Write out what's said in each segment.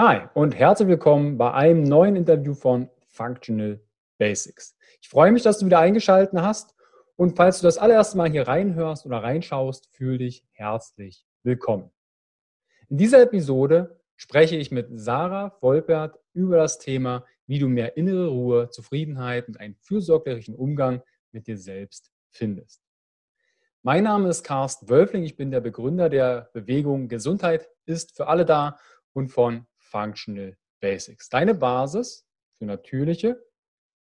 Hi und herzlich willkommen bei einem neuen Interview von Functional Basics. Ich freue mich, dass du wieder eingeschaltet hast und falls du das allererste Mal hier reinhörst oder reinschaust, fühle dich herzlich willkommen. In dieser Episode spreche ich mit Sarah Volpert über das Thema, wie du mehr innere Ruhe, Zufriedenheit und einen fürsorglichen Umgang mit dir selbst findest. Mein Name ist Carsten Wölfling, ich bin der Begründer der Bewegung Gesundheit ist für alle da und von Functional Basics. Deine Basis für natürliche,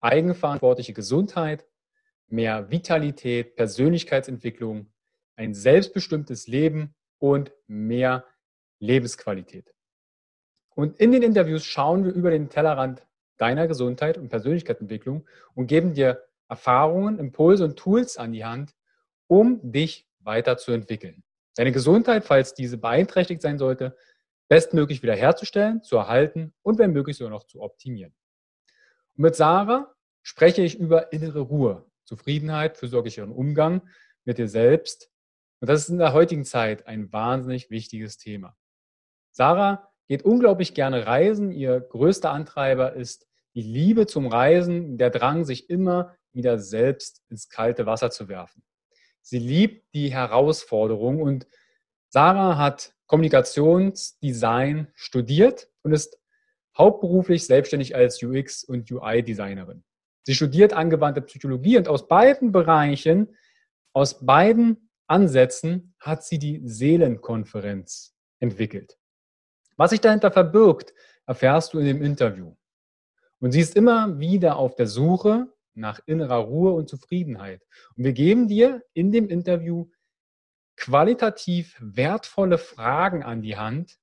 eigenverantwortliche Gesundheit, mehr Vitalität, Persönlichkeitsentwicklung, ein selbstbestimmtes Leben und mehr Lebensqualität. Und in den Interviews schauen wir über den Tellerrand deiner Gesundheit und Persönlichkeitsentwicklung und geben dir Erfahrungen, Impulse und Tools an die Hand, um dich weiterzuentwickeln. Deine Gesundheit, falls diese beeinträchtigt sein sollte, bestmöglich wiederherzustellen, zu erhalten und wenn möglich sogar noch zu optimieren. Und mit Sarah spreche ich über innere Ruhe, Zufriedenheit, fürsorglicheren Umgang mit dir selbst. Und das ist in der heutigen Zeit ein wahnsinnig wichtiges Thema. Sarah geht unglaublich gerne reisen. Ihr größter Antreiber ist die Liebe zum Reisen, der Drang, sich immer wieder selbst ins kalte Wasser zu werfen. Sie liebt die Herausforderung und Sarah hat Kommunikationsdesign studiert und ist hauptberuflich selbstständig als UX- und UI-Designerin. Sie studiert angewandte Psychologie und aus beiden Bereichen, aus beiden Ansätzen hat sie die Seelenkonferenz entwickelt. Was sich dahinter verbirgt, erfährst du in dem Interview. Und sie ist immer wieder auf der Suche nach innerer Ruhe und Zufriedenheit. Und wir geben dir in dem Interview qualitativ wertvolle Fragen an die Hand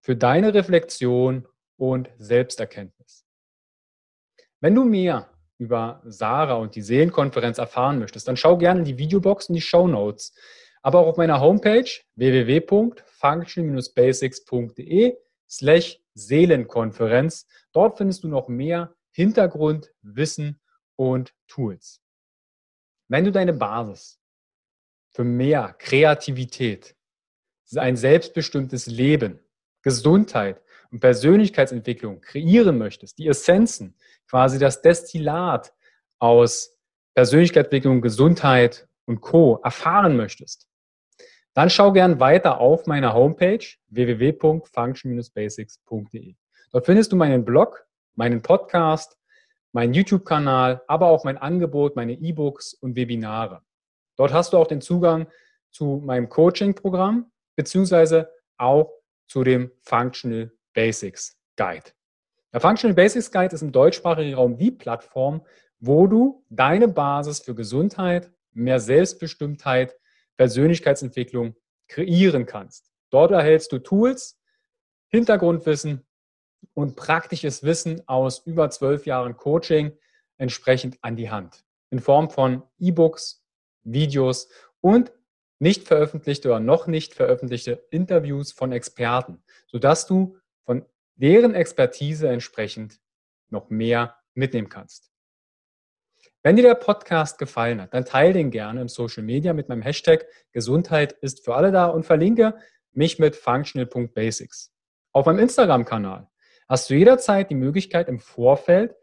für deine Reflexion und Selbsterkenntnis. Wenn du mehr über Sarah und die Seelenkonferenz erfahren möchtest, dann schau gerne in die Videobox und die Show Notes. Aber auch auf meiner Homepage www.function-basics.de slash Seelenkonferenz. Dort findest du noch mehr Hintergrund, Wissen und Tools. Wenn du deine Basis für mehr Kreativität, ein selbstbestimmtes Leben, Gesundheit und Persönlichkeitsentwicklung kreieren möchtest, die Essenzen, quasi das Destillat aus Persönlichkeitsentwicklung, Gesundheit und Co. erfahren möchtest, dann schau gern weiter auf meiner Homepage www.function-basics.de. Dort findest du meinen Blog, meinen Podcast, meinen YouTube-Kanal, aber auch mein Angebot, meine E-Books und Webinare. Dort hast du auch den Zugang zu meinem Coaching-Programm, beziehungsweise auch zu dem Functional Basics Guide. Der Functional Basics Guide ist im deutschsprachigen Raum die Plattform, wo du deine Basis für Gesundheit, mehr Selbstbestimmtheit, Persönlichkeitsentwicklung kreieren kannst. Dort erhältst du Tools, Hintergrundwissen und praktisches Wissen aus über zwölf Jahren Coaching entsprechend an die Hand. In Form von E-Books, Videos und nicht veröffentlichte oder noch nicht veröffentlichte Interviews von Experten, sodass du von deren Expertise entsprechend noch mehr mitnehmen kannst. Wenn dir der Podcast gefallen hat, dann teile den gerne im Social Media mit meinem Hashtag Gesundheit ist für alle da und verlinke mich mit functional.basics. Auf meinem Instagram-Kanal hast du jederzeit die Möglichkeit im Vorfeld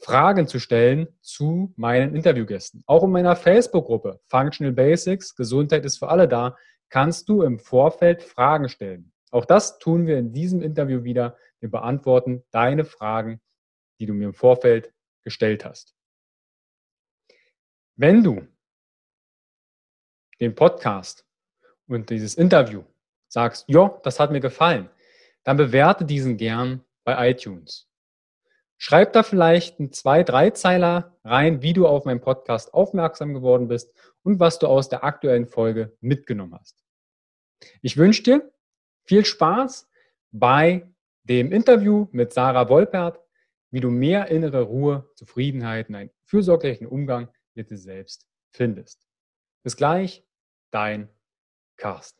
Fragen zu stellen zu meinen Interviewgästen. Auch in meiner Facebook-Gruppe Functional Basics, Gesundheit ist für alle da, kannst du im Vorfeld Fragen stellen. Auch das tun wir in diesem Interview wieder. Wir beantworten deine Fragen, die du mir im Vorfeld gestellt hast. Wenn du den Podcast und dieses Interview sagst, ja, das hat mir gefallen, dann bewerte diesen gern bei iTunes. Schreib da vielleicht ein zwei, drei Zeiler rein, wie du auf meinen Podcast aufmerksam geworden bist und was du aus der aktuellen Folge mitgenommen hast. Ich wünsche dir viel Spaß bei dem Interview mit Sarah Wolpert, wie du mehr innere Ruhe, Zufriedenheit und einen fürsorglichen Umgang mit dir selbst findest. Bis gleich, dein Carsten.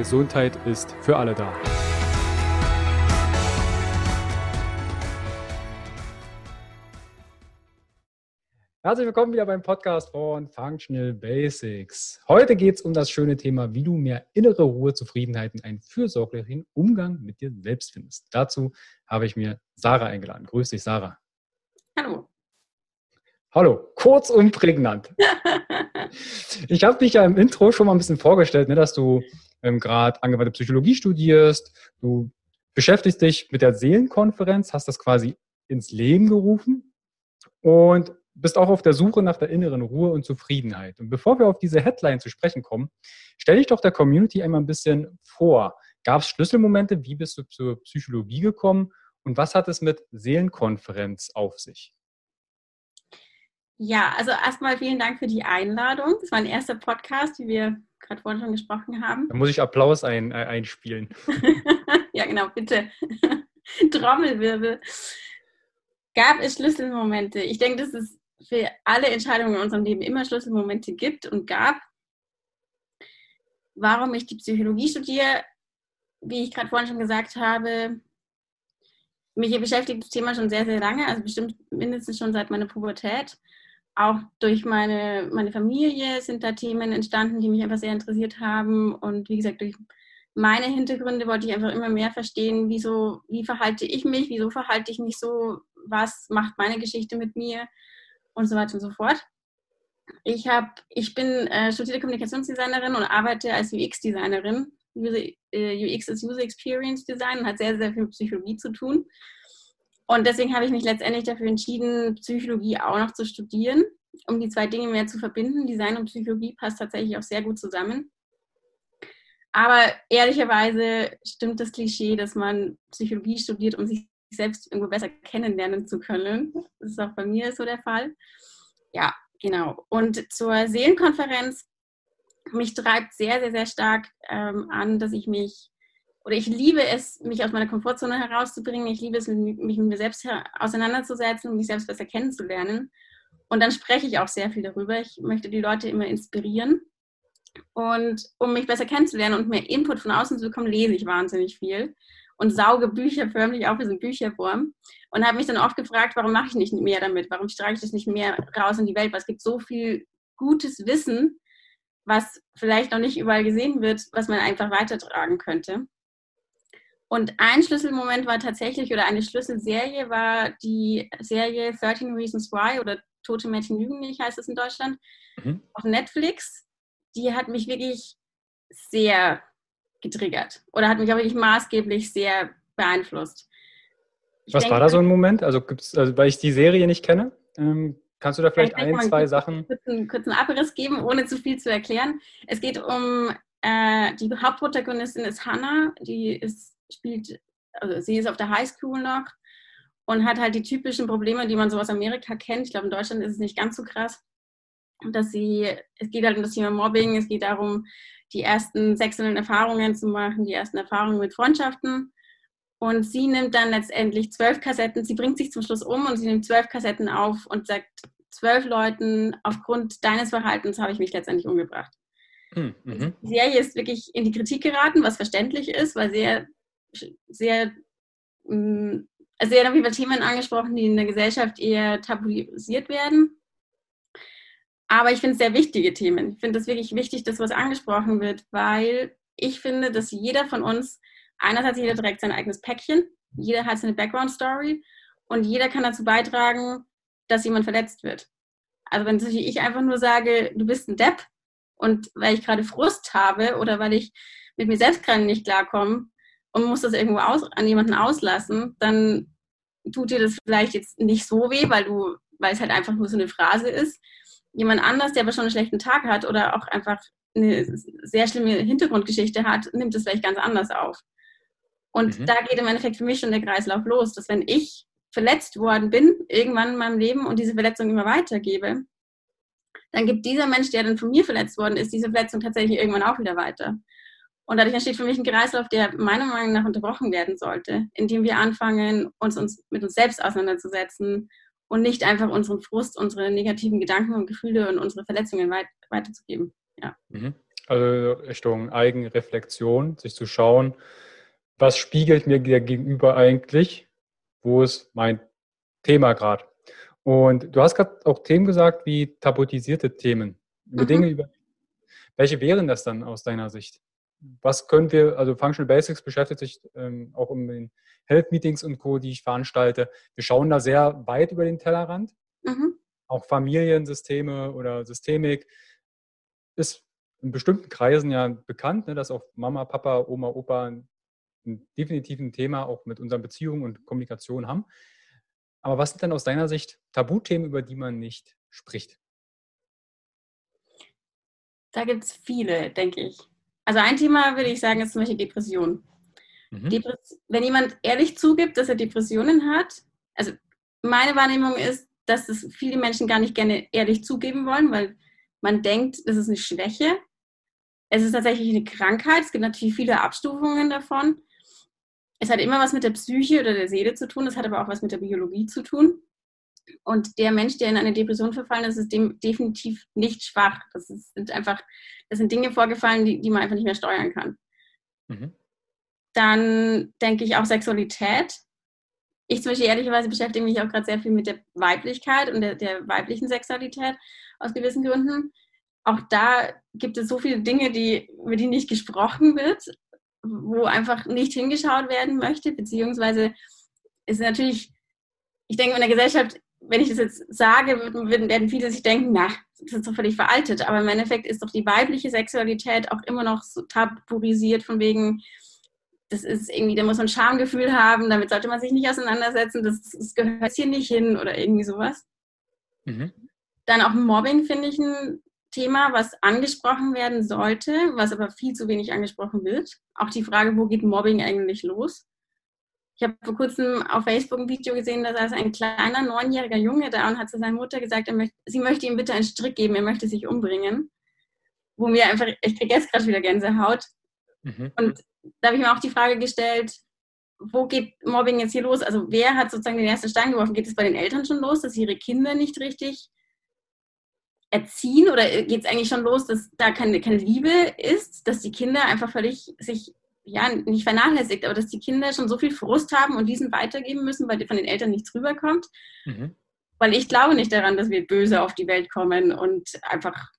Gesundheit ist für alle da. Herzlich willkommen wieder beim Podcast von Functional Basics. Heute geht es um das schöne Thema, wie du mehr innere Ruhe, Zufriedenheit und einen fürsorglichen Umgang mit dir selbst findest. Dazu habe ich mir Sarah eingeladen. Grüß dich, Sarah. Hallo. Hallo, kurz und prägnant. ich habe dich ja im Intro schon mal ein bisschen vorgestellt, ne, dass du ähm, gerade angewandte Psychologie studierst. Du beschäftigst dich mit der Seelenkonferenz, hast das quasi ins Leben gerufen. Und bist auch auf der Suche nach der inneren Ruhe und Zufriedenheit. Und bevor wir auf diese Headline zu sprechen kommen, stell dich doch der Community einmal ein bisschen vor. Gab es Schlüsselmomente? Wie bist du zur Psychologie gekommen? Und was hat es mit Seelenkonferenz auf sich? Ja, also erstmal vielen Dank für die Einladung. Das war ein erster Podcast, wie wir gerade vorhin schon gesprochen haben. Da muss ich Applaus ein, äh, einspielen. ja, genau, bitte. Trommelwirbel. Gab es Schlüsselmomente? Ich denke, das ist für alle Entscheidungen in unserem Leben immer Schlüsselmomente gibt und gab. Warum ich die Psychologie studiere, wie ich gerade vorhin schon gesagt habe, mich beschäftigt das Thema schon sehr, sehr lange, also bestimmt mindestens schon seit meiner Pubertät. Auch durch meine, meine Familie sind da Themen entstanden, die mich einfach sehr interessiert haben. Und wie gesagt, durch meine Hintergründe wollte ich einfach immer mehr verstehen, wieso, wie verhalte ich mich, wieso verhalte ich mich so, was macht meine Geschichte mit mir und so weiter und so fort. Ich, hab, ich bin äh, studierte Kommunikationsdesignerin und arbeite als UX-Designerin. Äh, UX ist User Experience Design und hat sehr, sehr viel mit Psychologie zu tun. Und deswegen habe ich mich letztendlich dafür entschieden, Psychologie auch noch zu studieren, um die zwei Dinge mehr zu verbinden. Design und Psychologie passt tatsächlich auch sehr gut zusammen. Aber ehrlicherweise stimmt das Klischee, dass man Psychologie studiert, um sich selbst irgendwo besser kennenlernen zu können. Das ist auch bei mir so der Fall. Ja, genau. Und zur Seelenkonferenz, mich treibt sehr, sehr, sehr stark ähm, an, dass ich mich, oder ich liebe es, mich aus meiner Komfortzone herauszubringen. Ich liebe es, mich mit mir selbst auseinanderzusetzen und mich selbst besser kennenzulernen. Und dann spreche ich auch sehr viel darüber. Ich möchte die Leute immer inspirieren. Und um mich besser kennenzulernen und mehr Input von außen zu bekommen, lese ich wahnsinnig viel und sauge Bücher förmlich auf wie so ein Bücherwurm und habe mich dann oft gefragt, warum mache ich nicht mehr damit? Warum strahle ich das nicht mehr raus in die Welt? Weil es gibt so viel gutes Wissen, was vielleicht noch nicht überall gesehen wird, was man einfach weitertragen könnte. Und ein Schlüsselmoment war tatsächlich, oder eine Schlüsselserie war die Serie 13 Reasons Why oder Tote Mädchen lügen nicht, heißt es in Deutschland, mhm. auf Netflix. Die hat mich wirklich sehr getriggert oder hat mich auch wirklich maßgeblich sehr beeinflusst. Ich Was denke, war da so ein Moment? Also, gibt's, also weil ich die Serie nicht kenne, ähm, kannst du da vielleicht ein, zwei Sachen. Kurzen, kurzen Abriss geben, ohne zu viel zu erklären. Es geht um äh, die Hauptprotagonistin ist Hannah, die ist, spielt, also sie ist auf der Highschool noch und hat halt die typischen Probleme, die man so aus Amerika kennt. Ich glaube, in Deutschland ist es nicht ganz so krass. Dass sie, es geht halt um das Thema Mobbing, es geht darum, die ersten sexuellen Erfahrungen zu machen, die ersten Erfahrungen mit Freundschaften. Und sie nimmt dann letztendlich zwölf Kassetten, sie bringt sich zum Schluss um und sie nimmt zwölf Kassetten auf und sagt zwölf Leuten, aufgrund deines Verhaltens habe ich mich letztendlich umgebracht. Hm, mhm. Die Serie ist wirklich in die Kritik geraten, was verständlich ist, weil sehr, sehr, mm, also sehr über Themen angesprochen, die in der Gesellschaft eher tabuisiert werden. Aber ich finde es sehr wichtige Themen. Ich finde es wirklich wichtig, dass was angesprochen wird, weil ich finde, dass jeder von uns, einerseits jeder trägt sein eigenes Päckchen, jeder hat seine Background-Story und jeder kann dazu beitragen, dass jemand verletzt wird. Also wenn ich einfach nur sage, du bist ein Depp und weil ich gerade Frust habe oder weil ich mit mir selbst gerade nicht klarkomme und muss das irgendwo aus, an jemanden auslassen, dann tut dir das vielleicht jetzt nicht so weh, weil du, weil es halt einfach nur so eine Phrase ist jemand anders, der aber schon einen schlechten Tag hat oder auch einfach eine sehr schlimme Hintergrundgeschichte hat, nimmt es vielleicht ganz anders auf. Und mhm. da geht im Endeffekt für mich schon der Kreislauf los, dass wenn ich verletzt worden bin, irgendwann in meinem Leben und diese Verletzung immer weitergebe, dann gibt dieser Mensch, der dann von mir verletzt worden ist, diese Verletzung tatsächlich irgendwann auch wieder weiter. Und dadurch entsteht für mich ein Kreislauf, der meiner Meinung nach unterbrochen werden sollte, indem wir anfangen, uns, uns mit uns selbst auseinanderzusetzen und nicht einfach unseren Frust, unsere negativen Gedanken und Gefühle und unsere Verletzungen weit, weiterzugeben. Ja. Mhm. Also Richtung Eigenreflexion, sich zu schauen, was spiegelt mir der Gegenüber eigentlich, wo ist mein Thema gerade. Und du hast gerade auch Themen gesagt wie tabutisierte Themen, über mhm. Dinge, über welche wären das dann aus deiner Sicht? Was können wir, also Functional Basics beschäftigt sich ähm, auch um den Health Meetings und Co., die ich veranstalte. Wir schauen da sehr weit über den Tellerrand. Mhm. Auch Familiensysteme oder Systemik ist in bestimmten Kreisen ja bekannt, ne, dass auch Mama, Papa, Oma, Opa ein, ein definitiv ein Thema auch mit unseren Beziehungen und Kommunikation haben. Aber was sind denn aus deiner Sicht Tabuthemen, über die man nicht spricht? Da gibt es viele, denke ich. Also ein Thema würde ich sagen, ist zum Beispiel Depression. Mhm. Depress wenn jemand ehrlich zugibt, dass er Depressionen hat, also meine Wahrnehmung ist, dass es viele Menschen gar nicht gerne ehrlich zugeben wollen, weil man denkt, das ist eine Schwäche. Es ist tatsächlich eine Krankheit. Es gibt natürlich viele Abstufungen davon. Es hat immer was mit der Psyche oder der Seele zu tun. Es hat aber auch was mit der Biologie zu tun. Und der Mensch, der in eine Depression verfallen ist, ist dem definitiv nicht schwach. Das sind einfach, das sind Dinge vorgefallen, die, die man einfach nicht mehr steuern kann. Mhm. Dann denke ich auch Sexualität. Ich zum Beispiel ehrlicherweise beschäftige mich auch gerade sehr viel mit der Weiblichkeit und der, der weiblichen Sexualität aus gewissen Gründen. Auch da gibt es so viele Dinge, die, über die nicht gesprochen wird, wo einfach nicht hingeschaut werden möchte, beziehungsweise ist natürlich, ich denke, in der Gesellschaft wenn ich das jetzt sage, werden viele sich denken, na, das ist doch völlig veraltet. Aber im Endeffekt ist doch die weibliche Sexualität auch immer noch so tabuisiert, von wegen, das ist irgendwie, da muss man ein Schamgefühl haben, damit sollte man sich nicht auseinandersetzen, das, das gehört hier nicht hin oder irgendwie sowas. Mhm. Dann auch Mobbing finde ich ein Thema, was angesprochen werden sollte, was aber viel zu wenig angesprochen wird. Auch die Frage, wo geht Mobbing eigentlich los? Ich habe vor kurzem auf Facebook ein Video gesehen, da saß ein kleiner neunjähriger Junge da und hat zu seiner Mutter gesagt, möchte, sie möchte ihm bitte einen Strick geben, er möchte sich umbringen. Wo mir einfach, ich kriege jetzt gerade wieder Gänsehaut. Mhm. Und da habe ich mir auch die Frage gestellt, wo geht Mobbing jetzt hier los? Also wer hat sozusagen den ersten Stein geworfen? Geht es bei den Eltern schon los, dass ihre Kinder nicht richtig erziehen oder geht es eigentlich schon los, dass da keine, keine Liebe ist, dass die Kinder einfach völlig sich ja, nicht vernachlässigt, aber dass die Kinder schon so viel Frust haben und diesen weitergeben müssen, weil von den Eltern nichts rüberkommt. Mhm. Weil ich glaube nicht daran, dass wir böse auf die Welt kommen und einfach,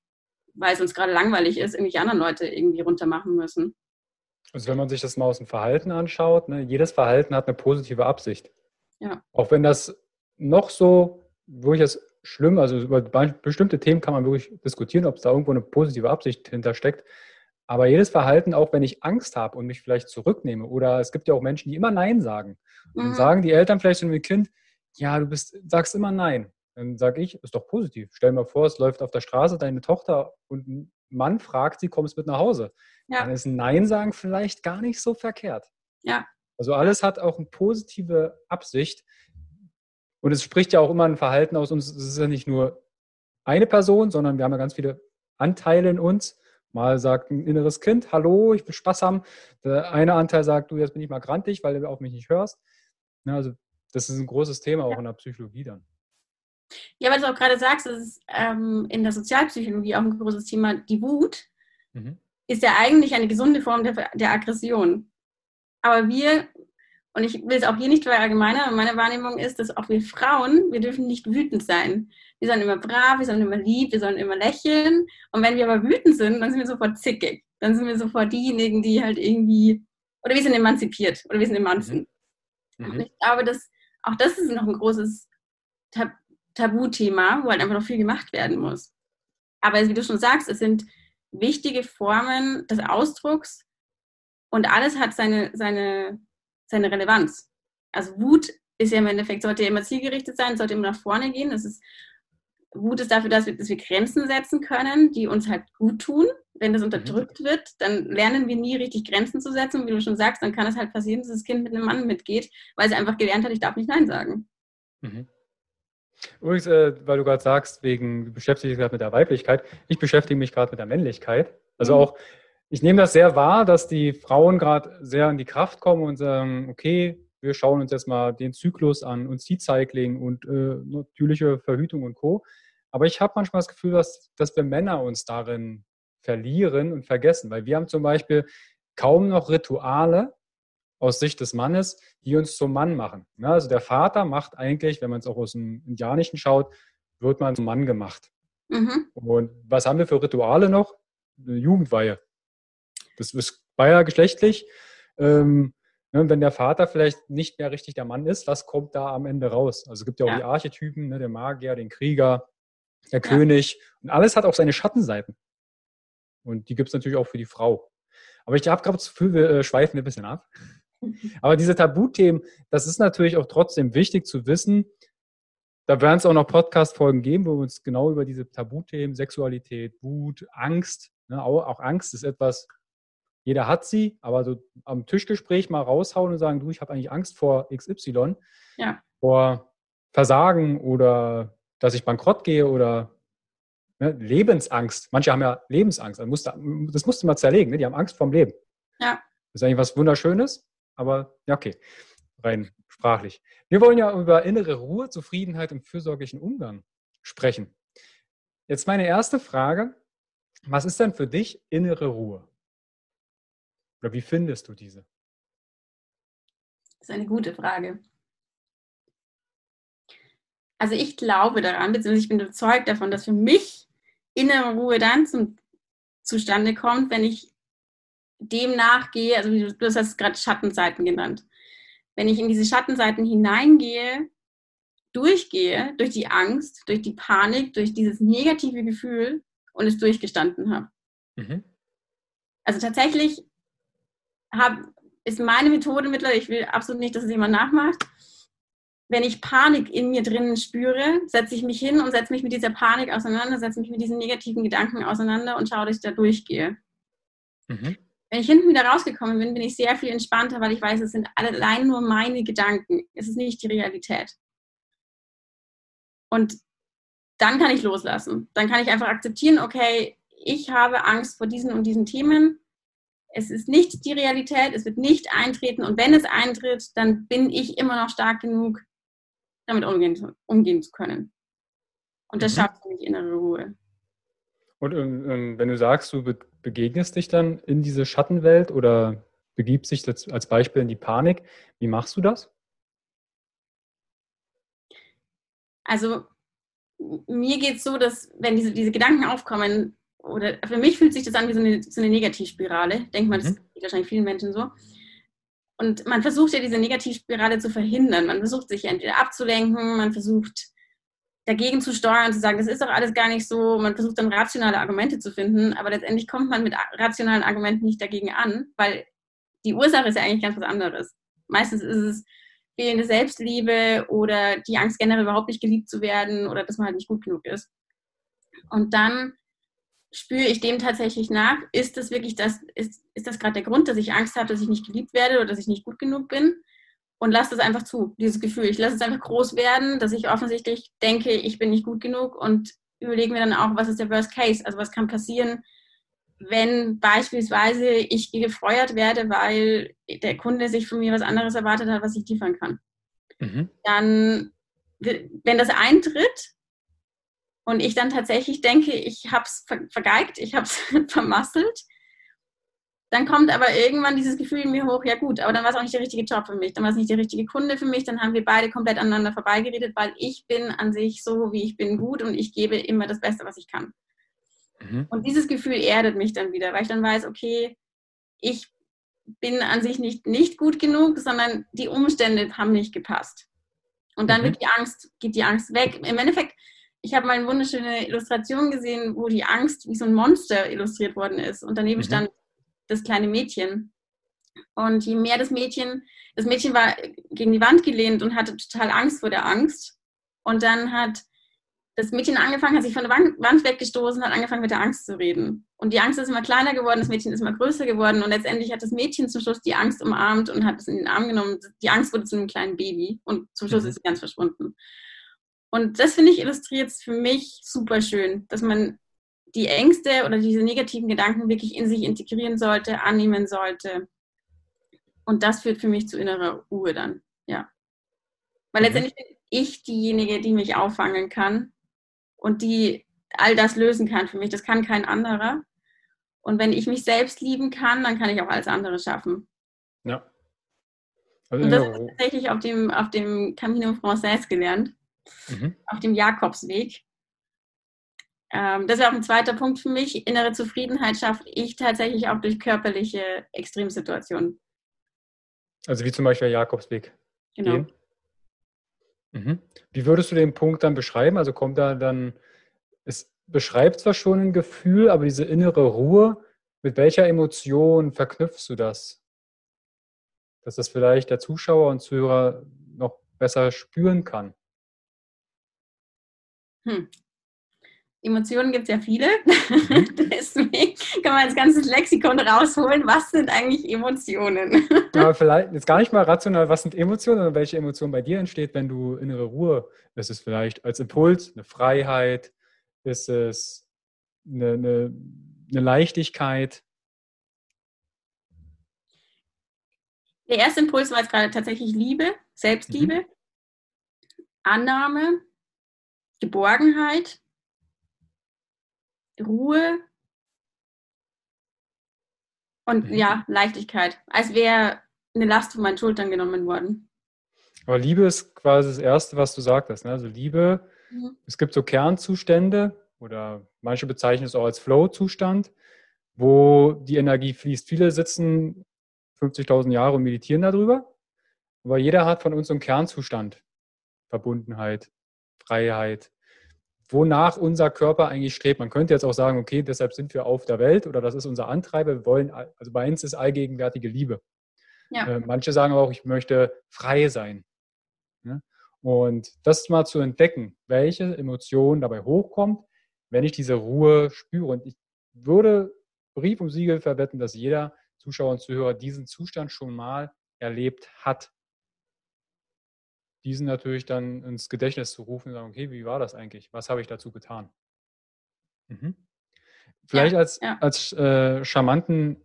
weil es uns gerade langweilig ist, irgendwelche anderen Leute irgendwie runtermachen müssen. Also wenn man sich das mal aus dem Verhalten anschaut, ne, jedes Verhalten hat eine positive Absicht. Ja. Auch wenn das noch so wirklich schlimm, also über bestimmte Themen kann man wirklich diskutieren, ob es da irgendwo eine positive Absicht hintersteckt. Aber jedes Verhalten, auch wenn ich Angst habe und mich vielleicht zurücknehme, oder es gibt ja auch Menschen, die immer Nein sagen. Und mhm. sagen die Eltern vielleicht zu dem Kind, ja, du bist, sagst immer Nein. Dann sage ich, ist doch positiv. Stell dir mal vor, es läuft auf der Straße deine Tochter und ein Mann fragt sie, kommst mit nach Hause. Ja. Dann ist ein Nein sagen vielleicht gar nicht so verkehrt. Ja. Also alles hat auch eine positive Absicht. Und es spricht ja auch immer ein Verhalten aus uns. Es ist ja nicht nur eine Person, sondern wir haben ja ganz viele Anteile in uns. Mal sagt ein inneres Kind, hallo, ich will Spaß haben. Der eine Anteil sagt, du, jetzt bin ich mal grantig, weil du auf mich nicht hörst. Ja, also das ist ein großes Thema auch in der Psychologie dann. Ja, weil du auch gerade sagst, das ist ähm, in der Sozialpsychologie auch ein großes Thema. Die Wut mhm. ist ja eigentlich eine gesunde Form der, der Aggression. Aber wir und ich will es auch hier nicht verallgemeinern, meine Wahrnehmung ist, dass auch wir Frauen, wir dürfen nicht wütend sein. Wir sollen immer brav, wir sollen immer lieb, wir sollen immer lächeln. Und wenn wir aber wütend sind, dann sind wir sofort zickig. Dann sind wir sofort diejenigen, die halt irgendwie, oder wir sind emanzipiert, oder wir sind Emanzen. Mhm. Und ich glaube, dass auch das ist noch ein großes Tab Tabuthema, wo halt einfach noch viel gemacht werden muss. Aber wie du schon sagst, es sind wichtige Formen des Ausdrucks und alles hat seine, seine seine Relevanz. Also Wut ist ja im Endeffekt, sollte ja immer zielgerichtet sein, sollte immer nach vorne gehen. Das ist, Wut ist dafür, dass wir, dass wir Grenzen setzen können, die uns halt gut tun. Wenn das unterdrückt mhm. wird, dann lernen wir nie richtig Grenzen zu setzen. Und wie du schon sagst, dann kann es halt passieren, dass das Kind mit einem Mann mitgeht, weil es einfach gelernt hat, ich darf nicht Nein sagen. Mhm. Übrigens, äh, weil du gerade sagst, wegen, du beschäftigst dich gerade mit der Weiblichkeit, ich beschäftige mich gerade mit der Männlichkeit. Also mhm. auch, ich nehme das sehr wahr, dass die Frauen gerade sehr in die Kraft kommen und sagen, okay, wir schauen uns jetzt mal den Zyklus an und Seed-Cycling und äh, natürliche Verhütung und Co. Aber ich habe manchmal das Gefühl, dass, dass wir Männer uns darin verlieren und vergessen, weil wir haben zum Beispiel kaum noch Rituale aus Sicht des Mannes, die uns zum Mann machen. Ja, also der Vater macht eigentlich, wenn man es auch aus dem Indianischen schaut, wird man zum Mann gemacht. Mhm. Und was haben wir für Rituale noch? Eine Jugendweihe. Das ist beider geschlechtlich. Ähm, ne, wenn der Vater vielleicht nicht mehr richtig der Mann ist, was kommt da am Ende raus? Also es gibt ja auch ja. die Archetypen, ne, der Magier, den Krieger, der ja. König. Und alles hat auch seine Schattenseiten. Und die gibt es natürlich auch für die Frau. Aber ich habe gerade das Gefühl, wir äh, schweifen ein bisschen ab. Aber diese Tabuthemen, das ist natürlich auch trotzdem wichtig zu wissen. Da werden es auch noch Podcast-Folgen geben, wo wir uns genau über diese Tabuthemen, Sexualität, Wut, Angst, ne, auch, auch, Angst ist etwas, jeder hat sie, aber so am Tischgespräch mal raushauen und sagen, du, ich habe eigentlich Angst vor XY, ja. vor Versagen oder dass ich bankrott gehe oder ne, Lebensangst. Manche haben ja Lebensangst. Das musst du, das musst du mal zerlegen. Ne? Die haben Angst vorm Leben. Ja. Das ist eigentlich was Wunderschönes, aber ja, okay. Rein sprachlich. Wir wollen ja über innere Ruhe, Zufriedenheit und fürsorglichen Umgang sprechen. Jetzt meine erste Frage. Was ist denn für dich innere Ruhe? Oder wie findest du diese? Das ist eine gute Frage. Also ich glaube daran, beziehungsweise ich bin überzeugt davon, dass für mich innere Ruhe dann zum zustande kommt, wenn ich dem nachgehe, also du hast es gerade Schattenseiten genannt. Wenn ich in diese Schattenseiten hineingehe, durchgehe, durch die Angst, durch die Panik, durch dieses negative Gefühl und es durchgestanden habe. Mhm. Also tatsächlich hab, ist meine Methode mittlerweile, ich will absolut nicht, dass es jemand nachmacht, wenn ich Panik in mir drinnen spüre, setze ich mich hin und setze mich mit dieser Panik auseinander, setze mich mit diesen negativen Gedanken auseinander und schaue, dass ich da durchgehe. Mhm. Wenn ich hinten wieder rausgekommen bin, bin ich sehr viel entspannter, weil ich weiß, es sind allein nur meine Gedanken. Es ist nicht die Realität. Und dann kann ich loslassen. Dann kann ich einfach akzeptieren, okay, ich habe Angst vor diesen und diesen Themen. Es ist nicht die Realität, es wird nicht eintreten. Und wenn es eintritt, dann bin ich immer noch stark genug, damit umgehen, umgehen zu können. Und das mhm. schafft für mich innere Ruhe. Und, und, wenn du sagst, du begegnest dich dann in diese Schattenwelt oder begibst dich als Beispiel in die Panik, wie machst du das? Also mir geht es so, dass wenn diese, diese Gedanken aufkommen, oder für mich fühlt sich das an wie so eine, so eine Negativspirale. Denkt man, das mhm. geht wahrscheinlich vielen Menschen so. Und man versucht ja diese Negativspirale zu verhindern. Man versucht sich entweder abzulenken, man versucht dagegen zu steuern, zu sagen, das ist doch alles gar nicht so. Man versucht dann rationale Argumente zu finden, aber letztendlich kommt man mit rationalen Argumenten nicht dagegen an, weil die Ursache ist ja eigentlich ganz was anderes. Meistens ist es fehlende Selbstliebe oder die Angst generell überhaupt nicht geliebt zu werden oder dass man halt nicht gut genug ist. Und dann spüre ich dem tatsächlich nach, ist das wirklich das, ist, ist das gerade der Grund, dass ich Angst habe, dass ich nicht geliebt werde oder dass ich nicht gut genug bin? Und lasse das einfach zu, dieses Gefühl. Ich lasse es einfach groß werden, dass ich offensichtlich denke, ich bin nicht gut genug und überlege mir dann auch, was ist der Worst Case? Also was kann passieren, wenn beispielsweise ich gefeuert werde, weil der Kunde sich von mir was anderes erwartet hat, was ich liefern kann. Mhm. Dann, wenn das eintritt, und ich dann tatsächlich denke, ich habe es vergeigt, ich habe es vermasselt, dann kommt aber irgendwann dieses Gefühl in mir hoch, ja gut, aber dann war es auch nicht der richtige Job für mich, dann war es nicht der richtige Kunde für mich, dann haben wir beide komplett aneinander vorbeigeredet, weil ich bin an sich so, wie ich bin, gut und ich gebe immer das Beste, was ich kann. Mhm. Und dieses Gefühl erdet mich dann wieder, weil ich dann weiß, okay, ich bin an sich nicht, nicht gut genug, sondern die Umstände haben nicht gepasst. Und dann mhm. wird die Angst, geht die Angst weg. Im Endeffekt ich habe mal eine wunderschöne Illustration gesehen, wo die Angst wie so ein Monster illustriert worden ist. Und daneben mhm. stand das kleine Mädchen. Und je mehr das Mädchen, das Mädchen war gegen die Wand gelehnt und hatte total Angst vor der Angst. Und dann hat das Mädchen angefangen, hat sich von der Wand weggestoßen, hat angefangen mit der Angst zu reden. Und die Angst ist immer kleiner geworden, das Mädchen ist immer größer geworden und letztendlich hat das Mädchen zum Schluss die Angst umarmt und hat es in den Arm genommen. Die Angst wurde zu einem kleinen Baby und zum Schluss mhm. ist sie ganz verschwunden. Und das finde ich illustriert es für mich super schön, dass man die Ängste oder diese negativen Gedanken wirklich in sich integrieren sollte, annehmen sollte. Und das führt für mich zu innerer Ruhe dann, ja. Weil mhm. letztendlich bin ich diejenige, die mich auffangen kann und die all das lösen kann für mich. Das kann kein anderer. Und wenn ich mich selbst lieben kann, dann kann ich auch alles andere schaffen. Ja. Also und das habe ich tatsächlich auf dem, auf dem Camino Frances gelernt, mhm. auf dem Jakobsweg. Ähm, das ist auch ein zweiter Punkt für mich. Innere Zufriedenheit schaffe ich tatsächlich auch durch körperliche Extremsituationen. Also wie zum Beispiel der Jakobsweg. Genau. Mhm. Wie würdest du den Punkt dann beschreiben? Also kommt da dann, es beschreibt zwar schon ein Gefühl, aber diese innere Ruhe, mit welcher Emotion verknüpfst du das? Dass das vielleicht der Zuschauer und Zuhörer noch besser spüren kann. Hm. Emotionen gibt es ja viele. Mhm. Deswegen kann man das ganze Lexikon rausholen. Was sind eigentlich Emotionen? Ja, vielleicht jetzt gar nicht mal rational, was sind Emotionen, sondern welche Emotion bei dir entsteht, wenn du innere Ruhe. Ist es vielleicht als Impuls, eine Freiheit? Ist es eine, eine, eine Leichtigkeit? Der erste Impuls war jetzt gerade tatsächlich Liebe, Selbstliebe, mhm. Annahme, Geborgenheit, Ruhe und mhm. ja, Leichtigkeit. Als wäre eine Last von meinen Schultern genommen worden. Aber Liebe ist quasi das Erste, was du sagtest. Ne? Also Liebe, mhm. es gibt so Kernzustände oder manche bezeichnen es auch als Flow-Zustand, wo die Energie fließt. Viele sitzen 50.000 Jahre und meditieren darüber, aber jeder hat von uns so einen Kernzustand. Verbundenheit, Freiheit, wonach unser Körper eigentlich strebt. Man könnte jetzt auch sagen, okay, deshalb sind wir auf der Welt oder das ist unser Antreiber. Wir wollen, also bei uns ist allgegenwärtige Liebe. Ja. Äh, manche sagen auch, ich möchte frei sein. Ja? Und das mal zu entdecken, welche Emotion dabei hochkommt, wenn ich diese Ruhe spüre. Und ich würde Brief und Siegel verwetten, dass jeder Zuschauer und Zuhörer diesen Zustand schon mal erlebt hat diesen natürlich dann ins Gedächtnis zu rufen und sagen, okay, wie war das eigentlich? Was habe ich dazu getan? Mhm. Vielleicht ja, als, ja. als äh, charmanten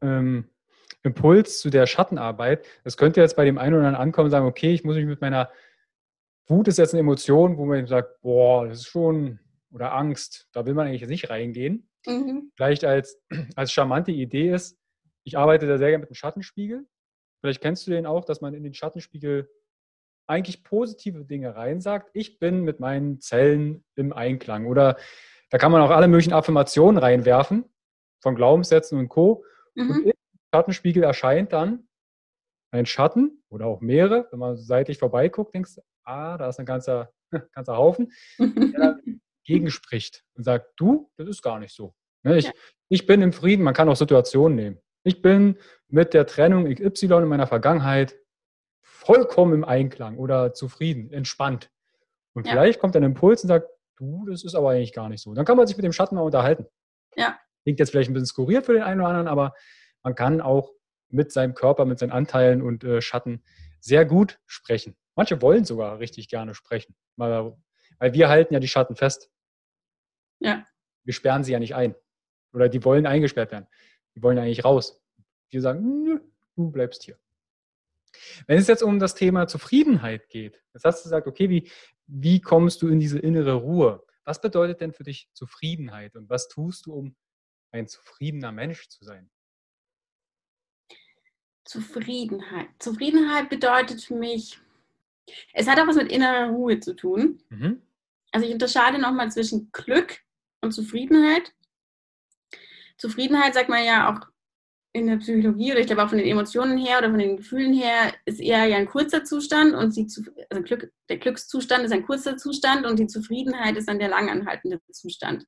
ähm, Impuls zu der Schattenarbeit. Das könnte jetzt bei dem einen oder anderen ankommen und sagen, okay, ich muss mich mit meiner Wut ist jetzt eine Emotion, wo man sagt, boah, das ist schon, oder Angst, da will man eigentlich nicht reingehen. Mhm. Vielleicht als, als charmante Idee ist, ich arbeite da sehr gerne mit einem Schattenspiegel. Vielleicht kennst du den auch, dass man in den Schattenspiegel eigentlich positive Dinge reinsagt, ich bin mit meinen Zellen im Einklang. Oder da kann man auch alle möglichen Affirmationen reinwerfen, von Glaubenssätzen und Co. Mhm. Und im Schattenspiegel erscheint dann ein Schatten oder auch mehrere. Wenn man seitlich vorbeiguckt, denkst du, ah, da ist ein ganzer, ganzer Haufen, der dann gegenspricht und sagt, du, das ist gar nicht so. Ne, ich, ja. ich bin im Frieden, man kann auch Situationen nehmen. Ich bin mit der Trennung XY in meiner Vergangenheit vollkommen im Einklang oder zufrieden, entspannt. Und ja. vielleicht kommt ein Impuls und sagt, du, das ist aber eigentlich gar nicht so. Dann kann man sich mit dem Schatten mal unterhalten. Ja. Klingt jetzt vielleicht ein bisschen skurriert für den einen oder anderen, aber man kann auch mit seinem Körper, mit seinen Anteilen und äh, Schatten sehr gut sprechen. Manche wollen sogar richtig gerne sprechen, weil, weil wir halten ja die Schatten fest. Ja. Wir sperren sie ja nicht ein. Oder die wollen eingesperrt werden. Die wollen eigentlich raus. Wir sagen, nö, du bleibst hier. Wenn es jetzt um das Thema Zufriedenheit geht, jetzt hast du gesagt, okay, wie, wie kommst du in diese innere Ruhe? Was bedeutet denn für dich Zufriedenheit und was tust du, um ein zufriedener Mensch zu sein? Zufriedenheit. Zufriedenheit bedeutet für mich, es hat auch was mit innerer Ruhe zu tun. Mhm. Also ich unterscheide nochmal zwischen Glück und Zufriedenheit. Zufriedenheit sagt man ja auch in der Psychologie oder ich glaube auch von den Emotionen her oder von den Gefühlen her ist eher ja ein kurzer Zustand und die, also Glück, der Glückszustand ist ein kurzer Zustand und die Zufriedenheit ist dann der langanhaltende Zustand.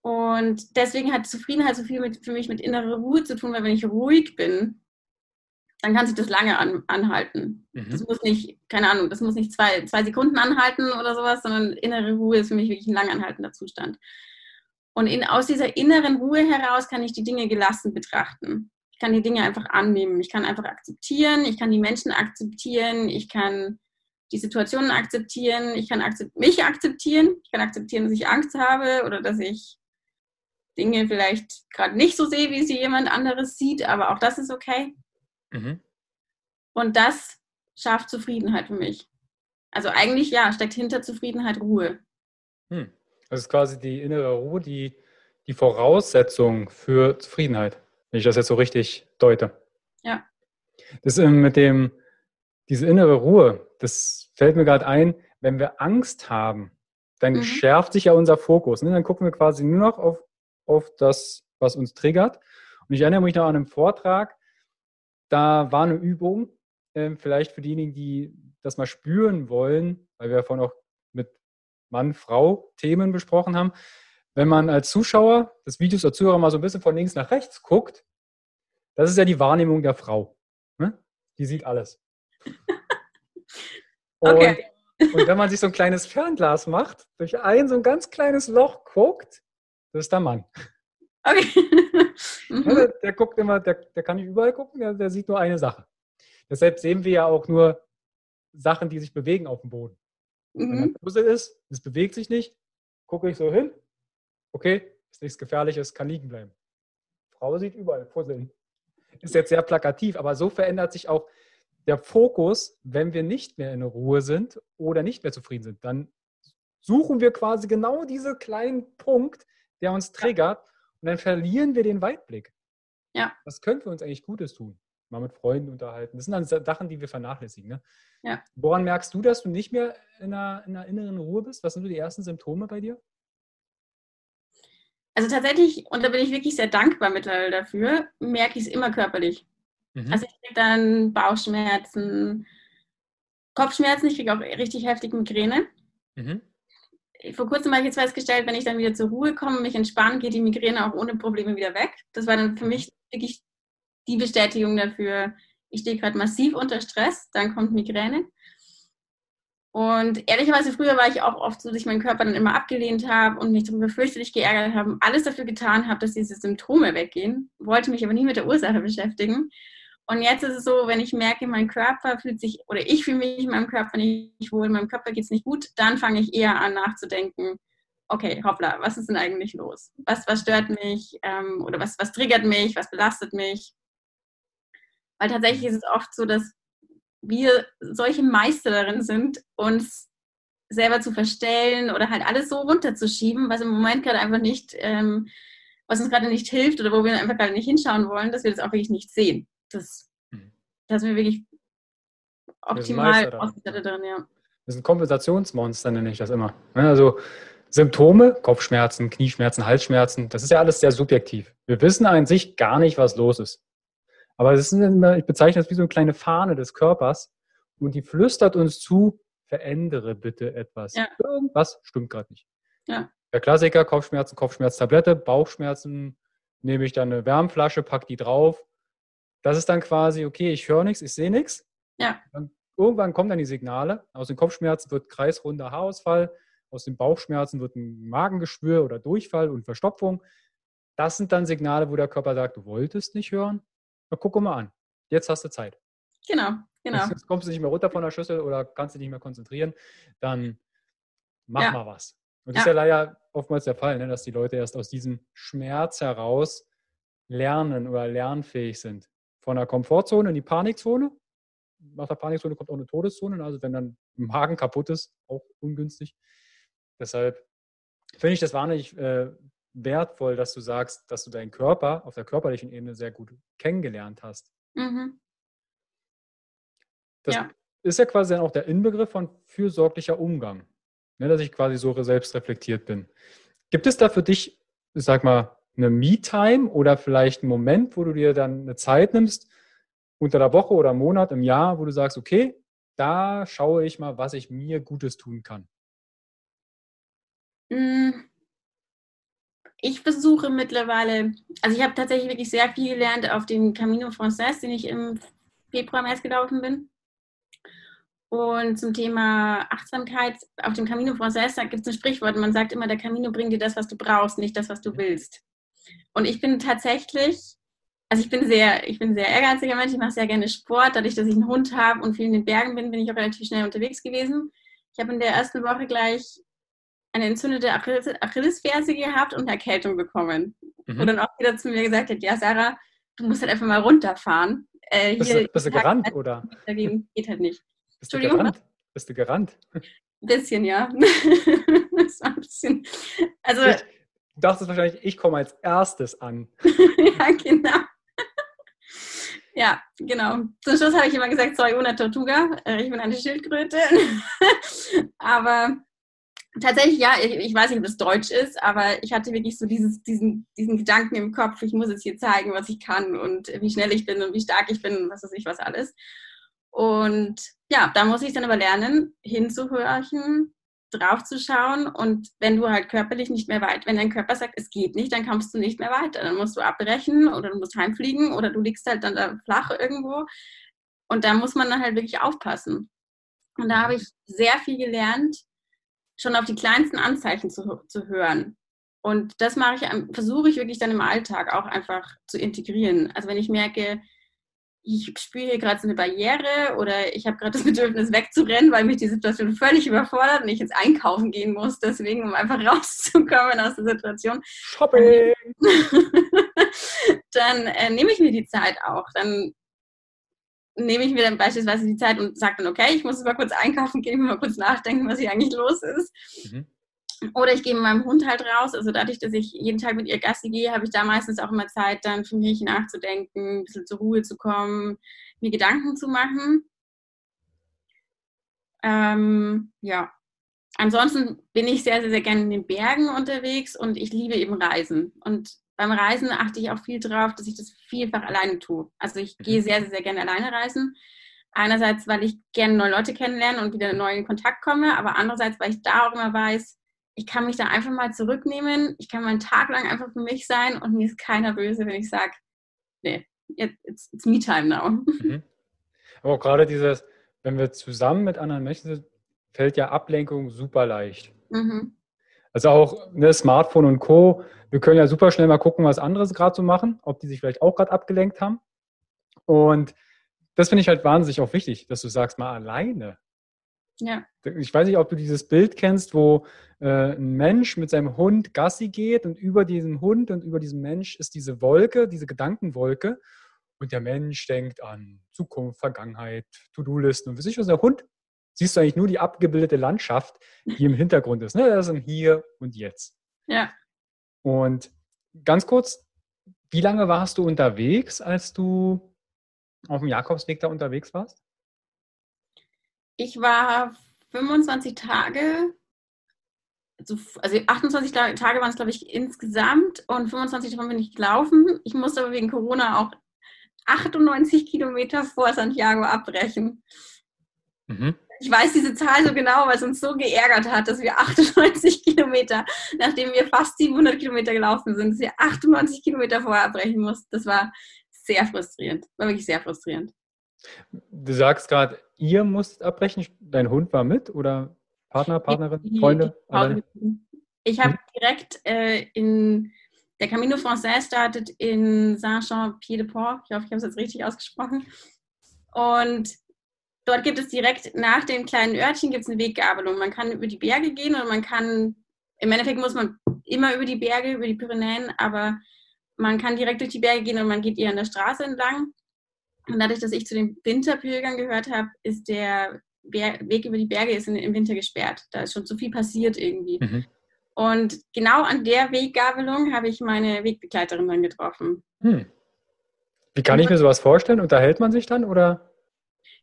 Und deswegen hat Zufriedenheit so viel mit, für mich mit innerer Ruhe zu tun, weil wenn ich ruhig bin, dann kann sich das lange an, anhalten. Mhm. Das muss nicht, keine Ahnung, das muss nicht zwei, zwei Sekunden anhalten oder sowas, sondern innere Ruhe ist für mich wirklich ein langanhaltender Zustand. Und in, aus dieser inneren Ruhe heraus kann ich die Dinge gelassen betrachten. Ich kann die Dinge einfach annehmen. Ich kann einfach akzeptieren. Ich kann die Menschen akzeptieren. Ich kann die Situationen akzeptieren, ich kann akzept mich akzeptieren, ich kann akzeptieren, dass ich Angst habe oder dass ich Dinge vielleicht gerade nicht so sehe, wie sie jemand anderes sieht, aber auch das ist okay. Mhm. Und das schafft Zufriedenheit für mich. Also eigentlich ja, steckt hinter Zufriedenheit Ruhe. Hm. Das ist quasi die innere Ruhe, die, die Voraussetzung für Zufriedenheit, wenn ich das jetzt so richtig deute. Ja. Das ähm, mit dem, diese innere Ruhe, das fällt mir gerade ein, wenn wir Angst haben, dann mhm. schärft sich ja unser Fokus. Ne? Dann gucken wir quasi nur noch auf, auf das, was uns triggert. Und ich erinnere mich noch an einem Vortrag, da war eine Übung, äh, vielleicht für diejenigen, die das mal spüren wollen, weil wir davon auch Mann-Frau-Themen besprochen haben. Wenn man als Zuschauer des Videos oder Zuhörer mal so ein bisschen von links nach rechts guckt, das ist ja die Wahrnehmung der Frau. Ne? Die sieht alles. okay. Und, und wenn man sich so ein kleines Fernglas macht, durch ein so ein ganz kleines Loch guckt, das ist der Mann. Okay. mhm. der, der, guckt immer, der, der kann nicht überall gucken, der, der sieht nur eine Sache. Deshalb sehen wir ja auch nur Sachen, die sich bewegen auf dem Boden. Mhm. Wenn Puzzle ist, es bewegt sich nicht, gucke ich so hin, okay, ist nichts Gefährliches, kann liegen bleiben. Frau sieht überall Puzzeln. Ist jetzt sehr plakativ, aber so verändert sich auch der Fokus, wenn wir nicht mehr in Ruhe sind oder nicht mehr zufrieden sind. Dann suchen wir quasi genau diesen kleinen Punkt, der uns triggert und dann verlieren wir den Weitblick. Ja. Was könnten wir uns eigentlich Gutes tun? Mal mit Freunden unterhalten. Das sind dann Sachen, die wir vernachlässigen. Ne? Ja. Woran merkst du, dass du nicht mehr in einer, in einer inneren Ruhe bist? Was sind so die ersten Symptome bei dir? Also tatsächlich, und da bin ich wirklich sehr dankbar mittlerweile dafür, merke ich es immer körperlich. Mhm. Also ich kriege dann Bauchschmerzen, Kopfschmerzen, ich kriege auch richtig heftige Migräne. Mhm. Vor kurzem habe ich jetzt festgestellt, wenn ich dann wieder zur Ruhe komme, mich entspanne, geht die Migräne auch ohne Probleme wieder weg. Das war dann für mhm. mich wirklich die Bestätigung dafür, ich stehe gerade massiv unter Stress, dann kommt Migräne. Und ehrlicherweise früher war ich auch oft so, dass ich meinen Körper dann immer abgelehnt habe und mich darüber fürchterlich geärgert habe, alles dafür getan habe, dass diese Symptome weggehen, wollte mich aber nie mit der Ursache beschäftigen. Und jetzt ist es so, wenn ich merke, mein Körper fühlt sich, oder ich fühle mich in meinem Körper nicht wohl, meinem Körper geht es nicht gut, dann fange ich eher an nachzudenken, okay, hoppla, was ist denn eigentlich los? Was, was stört mich ähm, oder was, was triggert mich, was belastet mich? Weil tatsächlich ist es oft so, dass wir solche Meister darin sind, uns selber zu verstellen oder halt alles so runterzuschieben, was im Moment gerade einfach nicht, ähm, was uns gerade nicht hilft oder wo wir einfach gerade nicht hinschauen wollen, dass wir das auch wirklich nicht sehen. Das, mhm. sind wir wirklich optimal ausgestattet drin, ja. Das sind Kompensationsmonster, nenne ich das immer. Also Symptome, Kopfschmerzen, Knieschmerzen, Halsschmerzen, das ist ja alles sehr subjektiv. Wir wissen an sich gar nicht, was los ist. Aber es ist immer, ich bezeichne das wie so eine kleine Fahne des Körpers und die flüstert uns zu, verändere bitte etwas. Ja. Irgendwas stimmt gerade nicht. Ja. Der Klassiker, Kopfschmerzen, Kopfschmerztablette, Bauchschmerzen, nehme ich dann eine Wärmflasche, pack die drauf. Das ist dann quasi, okay, ich höre nichts, ich sehe nichts. Ja. Dann, irgendwann kommen dann die Signale. Aus den Kopfschmerzen wird kreisrunder Haarausfall, aus den Bauchschmerzen wird ein Magengeschwür oder Durchfall und Verstopfung. Das sind dann Signale, wo der Körper sagt, du wolltest nicht hören, na, guck mal an. Jetzt hast du Zeit. Genau, genau. Jetzt kommst du nicht mehr runter von der Schüssel oder kannst dich nicht mehr konzentrieren, dann mach ja. mal was. Und das ist ja leider oftmals der Fall, ne, dass die Leute erst aus diesem Schmerz heraus lernen oder lernfähig sind. Von der Komfortzone in die Panikzone. Nach der Panikzone kommt auch eine Todeszone. Also wenn dann ein Magen kaputt ist, auch ungünstig. Deshalb finde ich das wahnsinnig äh, wertvoll, dass du sagst, dass du deinen Körper auf der körperlichen Ebene sehr gut kennengelernt hast. Mhm. Das ja. ist ja quasi dann auch der Inbegriff von fürsorglicher Umgang, ne, dass ich quasi so selbst reflektiert bin. Gibt es da für dich, ich sag mal, eine Me-Time oder vielleicht einen Moment, wo du dir dann eine Zeit nimmst, unter der Woche oder Monat im Jahr, wo du sagst, okay, da schaue ich mal, was ich mir Gutes tun kann? Mhm ich versuche mittlerweile, also ich habe tatsächlich wirklich sehr viel gelernt auf dem Camino Frances, den ich im Februar, März gelaufen bin. Und zum Thema Achtsamkeit, auf dem Camino Frances, gibt es ein Sprichwort, man sagt immer, der Camino bringt dir das, was du brauchst, nicht das, was du willst. Und ich bin tatsächlich, also ich bin sehr, ich bin sehr ehrgeiziger Mensch, ich mache sehr gerne Sport. Dadurch, dass ich einen Hund habe und viel in den Bergen bin, bin ich auch relativ schnell unterwegs gewesen. Ich habe in der ersten Woche gleich eine entzündete Achillesferse gehabt und eine Erkältung bekommen. Mhm. Und dann auch wieder zu mir gesagt hat, ja Sarah, du musst halt einfach mal runterfahren. Äh, bist, du, bist du gerannt, oder? Dagegen geht halt nicht. Bist du gerannt? Bist du gerannt? Ein bisschen, ja. das war ein bisschen. Also, ich, du dachtest wahrscheinlich, ich komme als erstes an. ja, genau. Ja, genau. Zum Schluss habe ich immer gesagt, sorry, una Tortuga. Äh, ich bin eine Schildkröte. Aber tatsächlich, ja, ich, ich, weiß nicht, ob das Deutsch ist, aber ich hatte wirklich so dieses, diesen, diesen Gedanken im Kopf, ich muss jetzt hier zeigen, was ich kann und wie schnell ich bin und wie stark ich bin und was weiß ich was alles. Und ja, da muss ich dann aber lernen, hinzuhorchen, draufzuschauen und wenn du halt körperlich nicht mehr weit, wenn dein Körper sagt, es geht nicht, dann kommst du nicht mehr weiter. Dann musst du abbrechen oder du musst heimfliegen oder du liegst halt dann da flach irgendwo. Und da muss man dann halt wirklich aufpassen. Und da habe ich sehr viel gelernt, schon auf die kleinsten Anzeichen zu, zu hören. Und das mache ich, versuche ich wirklich dann im Alltag auch einfach zu integrieren. Also wenn ich merke, ich spüre hier gerade so eine Barriere oder ich habe gerade das Bedürfnis wegzurennen, weil mich die Situation völlig überfordert und ich jetzt einkaufen gehen muss, deswegen, um einfach rauszukommen aus der Situation. Shopping! dann äh, nehme ich mir die Zeit auch. Dann nehme ich mir dann beispielsweise die Zeit und sage dann, okay, ich muss mal kurz einkaufen gehen, mal kurz nachdenken, was hier eigentlich los ist. Mhm. Oder ich gehe mit meinem Hund halt raus. Also dadurch, dass ich jeden Tag mit ihr Gassi gehe, habe ich da meistens auch immer Zeit, dann für mich nachzudenken, ein bisschen zur Ruhe zu kommen, mir Gedanken zu machen. Ähm, ja. Ansonsten bin ich sehr, sehr, sehr gerne in den Bergen unterwegs und ich liebe eben Reisen. Und beim Reisen achte ich auch viel darauf, dass ich das vielfach alleine tue. Also ich gehe mhm. sehr, sehr, sehr gerne alleine reisen. Einerseits, weil ich gerne neue Leute kennenlerne und wieder neu in Kontakt komme, aber andererseits, weil ich da auch immer weiß, ich kann mich da einfach mal zurücknehmen. Ich kann mal einen Tag lang einfach für mich sein und mir ist keiner böse, wenn ich sage, nee, it's, it's me time now. Mhm. Aber auch gerade dieses, wenn wir zusammen mit anderen Menschen sind, fällt ja Ablenkung super leicht. Mhm. Also auch ne, Smartphone und Co. Wir können ja super schnell mal gucken, was andere gerade so machen, ob die sich vielleicht auch gerade abgelenkt haben. Und das finde ich halt wahnsinnig auch wichtig, dass du sagst, mal alleine. Ja. Ich weiß nicht, ob du dieses Bild kennst, wo äh, ein Mensch mit seinem Hund Gassi geht und über diesem Hund und über diesem Mensch ist diese Wolke, diese Gedankenwolke. Und der Mensch denkt an Zukunft, Vergangenheit, To-Do-Listen und wie sich was. Der Hund siehst du eigentlich nur die abgebildete Landschaft, die im Hintergrund ist. Ne? Das ist ein Hier und Jetzt. Ja. Und ganz kurz, wie lange warst du unterwegs, als du auf dem Jakobsweg da unterwegs warst? Ich war 25 Tage, also 28 Tage waren es, glaube ich, insgesamt und 25 davon bin ich gelaufen. Ich musste aber wegen Corona auch 98 Kilometer vor Santiago abbrechen. Mhm. Ich weiß diese Zahl so genau, weil es uns so geärgert hat, dass wir 98 Kilometer, nachdem wir fast 700 Kilometer gelaufen sind, dass wir 98 Kilometer vorher abbrechen mussten. Das war sehr frustrierend. War wirklich sehr frustrierend. Du sagst gerade, ihr musstet abbrechen. Dein Hund war mit oder Partner, Partnerin, Freunde? Ich habe direkt äh, in der Camino Français startet in Saint-Jean-Pied-de-Port. Ich hoffe, ich habe es jetzt richtig ausgesprochen. Und Dort gibt es direkt nach dem kleinen Örtchen gibt es eine Weggabelung. Man kann über die Berge gehen und man kann, im Endeffekt muss man immer über die Berge, über die Pyrenäen, aber man kann direkt durch die Berge gehen und man geht eher an der Straße entlang. Und dadurch, dass ich zu den Winterpilgern gehört habe, ist der Weg über die Berge ist im Winter gesperrt. Da ist schon zu viel passiert irgendwie. Mhm. Und genau an der Weggabelung habe ich meine Wegbegleiterin dann getroffen. Hm. Wie kann ich mir sowas vorstellen? Unterhält man sich dann oder?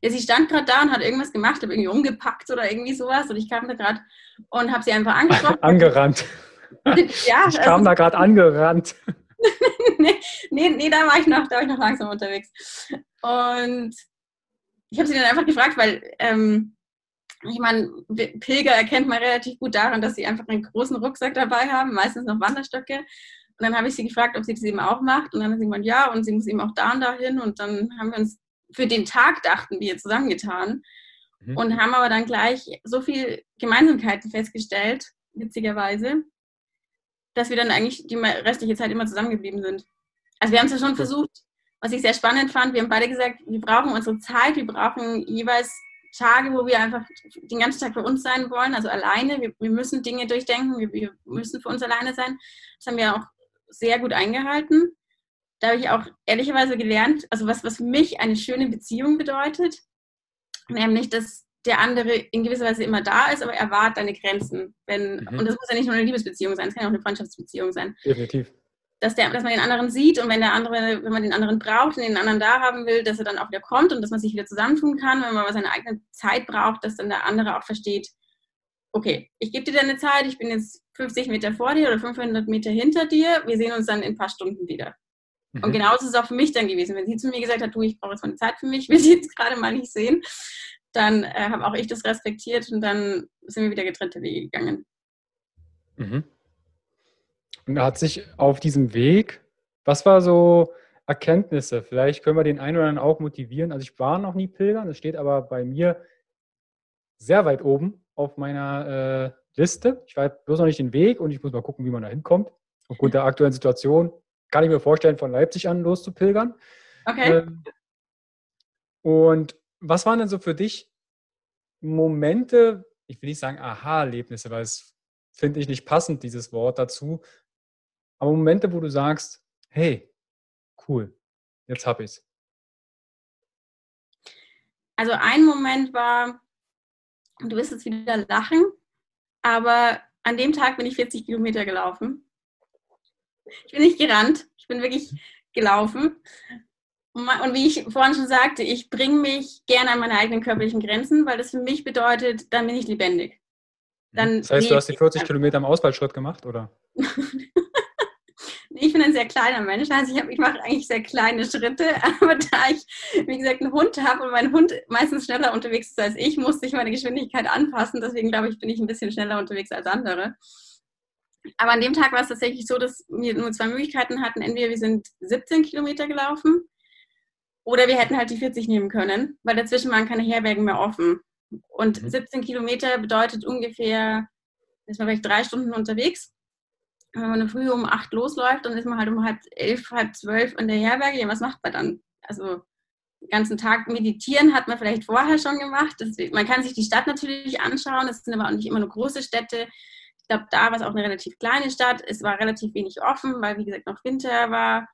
Ja, sie stand gerade da und hat irgendwas gemacht, habe irgendwie umgepackt oder irgendwie sowas und ich kam da gerade und habe sie einfach angesprochen. Angerannt. ja, ich kam also, da gerade angerannt. nee, nee, nee, da war ich noch, da war ich noch langsam unterwegs. Und ich habe sie dann einfach gefragt, weil ähm, ich meine, Pilger erkennt man relativ gut daran, dass sie einfach einen großen Rucksack dabei haben, meistens noch Wanderstöcke. Und dann habe ich sie gefragt, ob sie das eben auch macht. Und dann hat sie gemeint, ja, und sie muss eben auch da und da hin. Und dann haben wir uns für den Tag dachten wir zusammengetan mhm. und haben aber dann gleich so viel Gemeinsamkeiten festgestellt, witzigerweise, dass wir dann eigentlich die restliche Zeit immer zusammengeblieben sind. Also wir haben es ja schon versucht, was ich sehr spannend fand, wir haben beide gesagt, wir brauchen unsere Zeit, wir brauchen jeweils Tage, wo wir einfach den ganzen Tag für uns sein wollen, also alleine. Wir, wir müssen Dinge durchdenken, wir, wir, müssen für uns alleine sein. Das haben wir auch sehr gut eingehalten. Da habe ich auch ehrlicherweise gelernt, also was, was für mich eine schöne Beziehung bedeutet, nämlich, dass der andere in gewisser Weise immer da ist, aber er wahrt deine Grenzen. Wenn, mhm. Und das muss ja nicht nur eine Liebesbeziehung sein, es kann auch eine Freundschaftsbeziehung sein. Definitiv dass, der, dass man den anderen sieht und wenn der andere, wenn man den anderen braucht und den anderen da haben will, dass er dann auch wieder kommt und dass man sich wieder zusammentun kann, wenn man seine eigene Zeit braucht, dass dann der andere auch versteht, okay, ich gebe dir deine Zeit, ich bin jetzt 50 Meter vor dir oder 500 Meter hinter dir, wir sehen uns dann in ein paar Stunden wieder. Mhm. Und genauso ist es auch für mich dann gewesen. Wenn sie zu mir gesagt hat, du, ich brauche jetzt mal eine Zeit für mich, will sie jetzt gerade mal nicht sehen, dann äh, habe auch ich das respektiert und dann sind wir wieder getrennte Wege gegangen. Mhm. Und hat sich auf diesem Weg, was war so Erkenntnisse? Vielleicht können wir den einen oder anderen auch motivieren. Also ich war noch nie pilgern, es steht aber bei mir sehr weit oben auf meiner äh, Liste. Ich weiß bloß noch nicht den Weg und ich muss mal gucken, wie man da hinkommt. Aufgrund der aktuellen Situation kann ich mir vorstellen, von Leipzig an loszupilgern. Okay. Ähm, und was waren denn so für dich Momente, ich will nicht sagen Aha-Erlebnisse, weil es finde ich nicht passend, dieses Wort dazu, aber Momente, wo du sagst, hey, cool, jetzt habe ich es. Also ein Moment war, du wirst jetzt wieder lachen, aber an dem Tag bin ich 40 Kilometer gelaufen. Ich bin nicht gerannt, ich bin wirklich gelaufen. Und wie ich vorhin schon sagte, ich bringe mich gerne an meine eigenen körperlichen Grenzen, weil das für mich bedeutet, dann bin ich lebendig. Dann das heißt, du hast die 40 Kilometer im Ausfallschritt gemacht, oder? Ich bin ein sehr kleiner Mensch, also ich, ich mache eigentlich sehr kleine Schritte, aber da ich, wie gesagt, einen Hund habe und mein Hund meistens schneller unterwegs ist als ich, musste ich meine Geschwindigkeit anpassen. Deswegen glaube ich, bin ich ein bisschen schneller unterwegs als andere. Aber an dem Tag war es tatsächlich so, dass wir nur zwei Möglichkeiten hatten. Entweder wir sind 17 Kilometer gelaufen oder wir hätten halt die 40 nehmen können, weil dazwischen waren keine Herbergen mehr offen. Und 17 mhm. Kilometer bedeutet ungefähr, ist man vielleicht drei Stunden unterwegs wenn man früh um acht losläuft, dann ist man halt um halb elf, halb zwölf in der Herberge. Ja, was macht man dann? Also den ganzen Tag meditieren hat man vielleicht vorher schon gemacht. Deswegen, man kann sich die Stadt natürlich anschauen. Es sind aber auch nicht immer nur große Städte. Glaube, da war es auch eine relativ kleine Stadt. Es war relativ wenig offen, weil wie gesagt noch Winter war.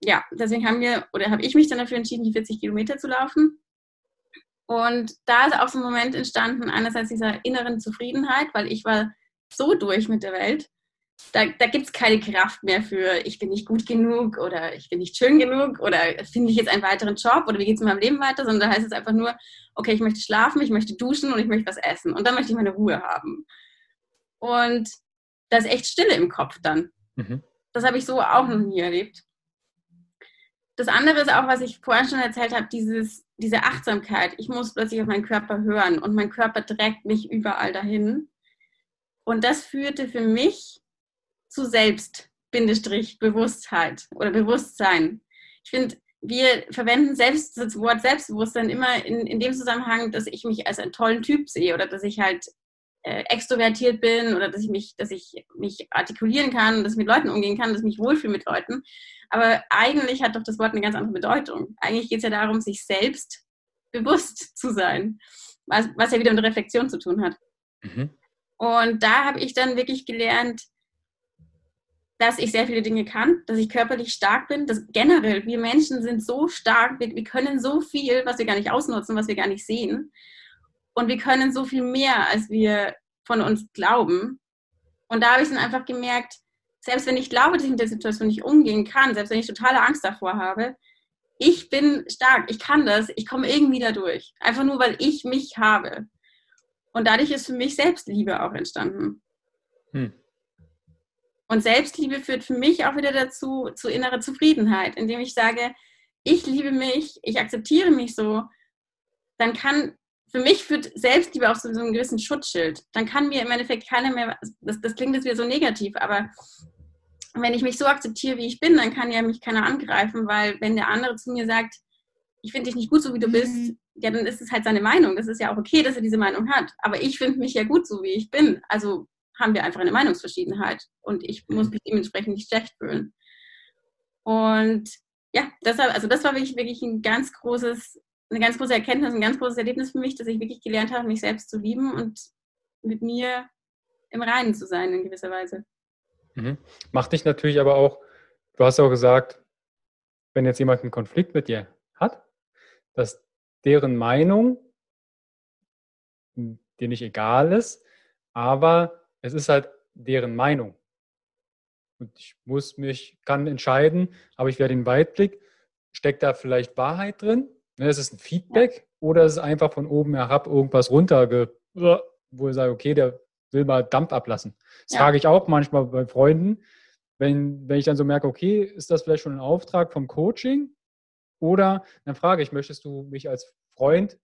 Ja, deswegen haben wir oder habe ich mich dann dafür entschieden, die 40 Kilometer zu laufen. Und da ist auch so ein Moment entstanden, einerseits dieser inneren Zufriedenheit, weil ich war so durch mit der Welt da, da gibt es keine Kraft mehr für, ich bin nicht gut genug oder ich bin nicht schön genug oder finde ich jetzt einen weiteren Job oder wie geht es in meinem Leben weiter, sondern da heißt es einfach nur, okay, ich möchte schlafen, ich möchte duschen und ich möchte was essen und dann möchte ich meine Ruhe haben. Und da ist echt Stille im Kopf dann. Mhm. Das habe ich so auch noch nie erlebt. Das andere ist auch, was ich vorhin schon erzählt habe, dieses, diese Achtsamkeit. Ich muss plötzlich auf meinen Körper hören und mein Körper trägt mich überall dahin. Und das führte für mich zu Selbst-Bewusstheit oder Bewusstsein. Ich finde, wir verwenden selbst das Wort Selbstbewusstsein immer in, in dem Zusammenhang, dass ich mich als einen tollen Typ sehe oder dass ich halt äh, extrovertiert bin oder dass ich mich, dass ich mich artikulieren kann, dass ich mit Leuten umgehen kann, dass ich mich wohlfühle mit Leuten. Aber eigentlich hat doch das Wort eine ganz andere Bedeutung. Eigentlich geht es ja darum, sich selbst bewusst zu sein, was, was ja wieder mit Reflexion zu tun hat. Mhm. Und da habe ich dann wirklich gelernt, dass ich sehr viele Dinge kann, dass ich körperlich stark bin. Dass generell, wir Menschen sind so stark, wir, wir können so viel, was wir gar nicht ausnutzen, was wir gar nicht sehen. Und wir können so viel mehr, als wir von uns glauben. Und da habe ich dann einfach gemerkt, selbst wenn ich glaube, dass ich mit der Situation nicht umgehen kann, selbst wenn ich totale Angst davor habe, ich bin stark, ich kann das, ich komme irgendwie da durch. Einfach nur, weil ich mich habe. Und dadurch ist für mich Selbstliebe auch entstanden. Hm. Und Selbstliebe führt für mich auch wieder dazu, zu innerer Zufriedenheit, indem ich sage, ich liebe mich, ich akzeptiere mich so, dann kann, für mich führt Selbstliebe auch zu so einem gewissen Schutzschild. Dann kann mir im Endeffekt keiner mehr, das, das klingt jetzt wieder so negativ, aber wenn ich mich so akzeptiere, wie ich bin, dann kann ja mich keiner angreifen, weil wenn der andere zu mir sagt, ich finde dich nicht gut, so wie du bist, mhm. ja, dann ist es halt seine Meinung. Das ist ja auch okay, dass er diese Meinung hat. Aber ich finde mich ja gut, so wie ich bin. Also haben wir einfach eine Meinungsverschiedenheit und ich muss mich dementsprechend nicht schlecht fühlen. Und ja, deshalb, also das war wirklich, wirklich ein ganz großes, eine ganz große Erkenntnis, ein ganz großes Erlebnis für mich, dass ich wirklich gelernt habe, mich selbst zu lieben und mit mir im Reinen zu sein in gewisser Weise. Mhm. Macht dich natürlich aber auch, du hast auch gesagt, wenn jetzt jemand einen Konflikt mit dir hat, dass deren Meinung dir nicht egal ist, aber es ist halt deren Meinung. Und ich muss mich, kann entscheiden, aber ich werde den Weitblick, steckt da vielleicht Wahrheit drin? Ne, ist es ein Feedback oder ist es einfach von oben herab irgendwas runter, wo ich sage, okay, der will mal Dampf ablassen. Das ja. frage ich auch manchmal bei Freunden, wenn, wenn ich dann so merke, okay, ist das vielleicht schon ein Auftrag vom Coaching? Oder dann frage ich, möchtest du mich als Freund,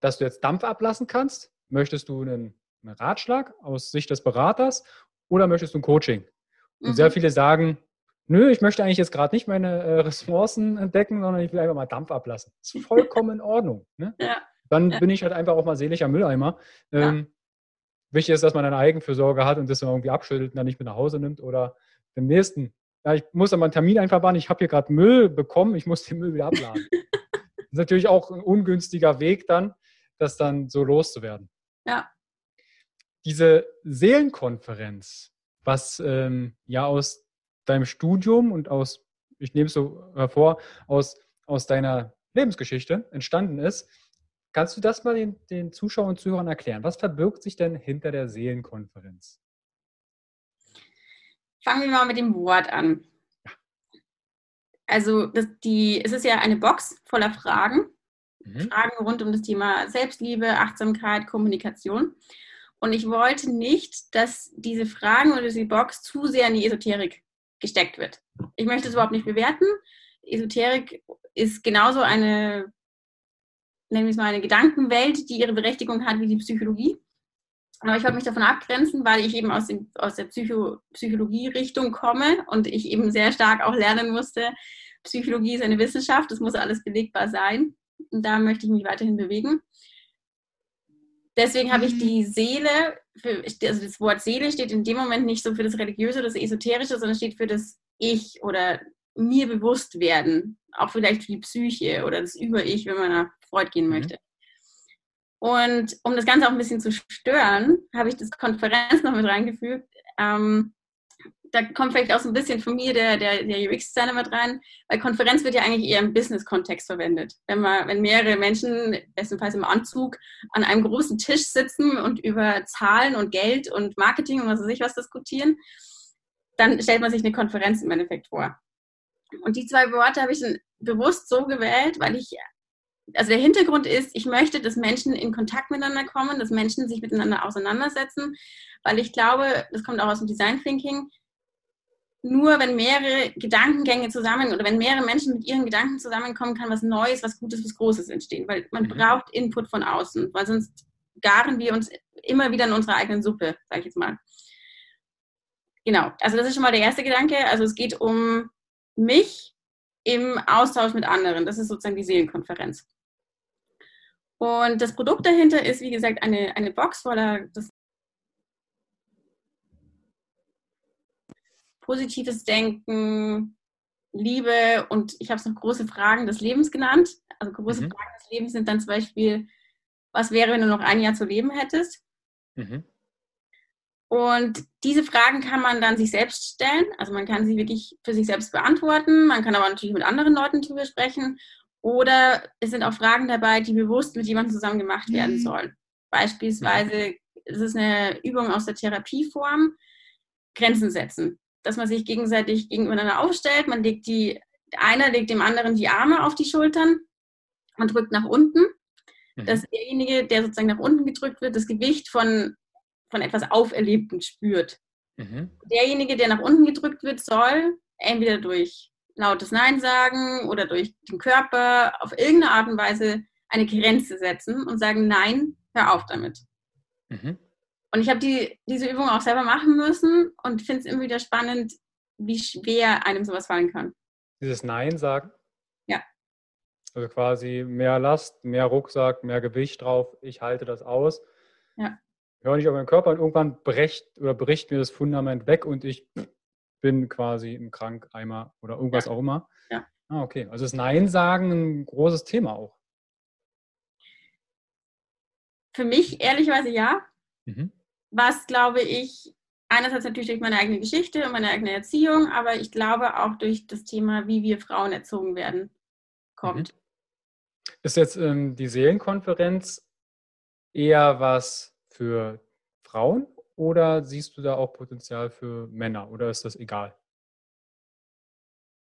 dass du jetzt Dampf ablassen kannst? Möchtest du einen, einen Ratschlag aus Sicht des Beraters oder möchtest du ein Coaching? Und mhm. sehr viele sagen, nö, ich möchte eigentlich jetzt gerade nicht meine äh, Ressourcen entdecken, sondern ich will einfach mal Dampf ablassen. Das ist vollkommen in Ordnung. Ne? Ja. Dann ja. bin ich halt einfach auch mal seelischer Mülleimer. Ähm, wichtig ist, dass man eine Eigenfürsorge hat und das irgendwie abschüttelt und dann nicht mit nach Hause nimmt oder dem nächsten. Ja, ich muss aber einen Termin einfach warten, ich habe hier gerade Müll bekommen, ich muss den Müll wieder abladen. das ist natürlich auch ein ungünstiger Weg dann, das dann so loszuwerden. Ja. Diese Seelenkonferenz, was ähm, ja aus deinem Studium und aus, ich nehme es so hervor, aus, aus deiner Lebensgeschichte entstanden ist, Kannst du das mal den, den Zuschauern und Zuhörern erklären? Was verbirgt sich denn hinter der Seelenkonferenz? Fangen wir mal mit dem Wort an. Also das, die, es ist ja eine Box voller Fragen. Mhm. Fragen rund um das Thema Selbstliebe, Achtsamkeit, Kommunikation. Und ich wollte nicht, dass diese Fragen oder diese Box zu sehr in die Esoterik gesteckt wird. Ich möchte es überhaupt nicht bewerten. Esoterik ist genauso eine nennen wir es mal, eine Gedankenwelt, die ihre Berechtigung hat wie die Psychologie. Aber ich wollte mich davon abgrenzen, weil ich eben aus, dem, aus der Psycho, Psychologie-Richtung komme und ich eben sehr stark auch lernen musste, Psychologie ist eine Wissenschaft, das muss alles belegbar sein. Und da möchte ich mich weiterhin bewegen. Deswegen habe ich die Seele, für, also das Wort Seele steht in dem Moment nicht so für das Religiöse oder das Esoterische, sondern steht für das Ich oder mir bewusst werden. Auch vielleicht für die Psyche oder das Über-Ich, wenn man nach Freud gehen mhm. möchte. Und um das Ganze auch ein bisschen zu stören, habe ich das Konferenz noch mit reingefügt. Ähm, da kommt vielleicht auch so ein bisschen von mir der, der, der UX-Designer mit rein, weil Konferenz wird ja eigentlich eher im Business-Kontext verwendet. Wenn, man, wenn mehrere Menschen, bestenfalls im Anzug, an einem großen Tisch sitzen und über Zahlen und Geld und Marketing und was weiß ich was diskutieren, dann stellt man sich eine Konferenz im Endeffekt vor. Und die zwei Worte habe ich dann bewusst so gewählt, weil ich also der Hintergrund ist, ich möchte, dass Menschen in Kontakt miteinander kommen, dass Menschen sich miteinander auseinandersetzen, weil ich glaube, das kommt auch aus dem Design Thinking, nur wenn mehrere Gedankengänge zusammen oder wenn mehrere Menschen mit ihren Gedanken zusammenkommen, kann was Neues, was Gutes, was Großes entstehen, weil man mhm. braucht Input von außen, weil sonst garen wir uns immer wieder in unserer eigenen Suppe, sage ich jetzt mal. Genau, also das ist schon mal der erste Gedanke. Also es geht um mich im Austausch mit anderen. Das ist sozusagen die Seelenkonferenz. Und das Produkt dahinter ist, wie gesagt, eine, eine Box voller das positives Denken, Liebe und ich habe es noch große Fragen des Lebens genannt. Also große mhm. Fragen des Lebens sind dann zum Beispiel, was wäre, wenn du noch ein Jahr zu leben hättest? Mhm. Und diese Fragen kann man dann sich selbst stellen. Also man kann sie wirklich für sich selbst beantworten. Man kann aber natürlich mit anderen Leuten darüber sprechen. Oder es sind auch Fragen dabei, die bewusst mit jemandem zusammen gemacht werden mhm. sollen. Beispielsweise, es ist eine Übung aus der Therapieform, Grenzen setzen. Dass man sich gegenseitig gegeneinander aufstellt. Man legt die, einer legt dem anderen die Arme auf die Schultern und drückt nach unten. Mhm. Dass derjenige, der sozusagen nach unten gedrückt wird, das Gewicht von, von etwas Auferlebten spürt. Mhm. Derjenige, der nach unten gedrückt wird, soll entweder durch lautes Nein sagen oder durch den Körper auf irgendeine Art und Weise eine Grenze setzen und sagen, nein, hör auf damit. Mhm. Und ich habe die, diese Übung auch selber machen müssen und finde es immer wieder spannend, wie schwer einem sowas fallen kann. Dieses Nein sagen? Ja. Also quasi mehr Last, mehr Rucksack, mehr Gewicht drauf, ich halte das aus. Ja. Höre nicht auf meinen Körper und irgendwann bricht oder bricht mir das Fundament weg und ich bin quasi im Krankeimer oder irgendwas ja. auch immer. Ja. Ah, okay. Also ist Nein sagen ein großes Thema auch. Für mich ehrlicherweise ja. Mhm. Was glaube ich, einerseits natürlich durch meine eigene Geschichte und meine eigene Erziehung, aber ich glaube auch durch das Thema, wie wir Frauen erzogen werden, kommt. Mhm. Ist jetzt ähm, die Seelenkonferenz eher was für Frauen oder siehst du da auch Potenzial für Männer oder ist das egal?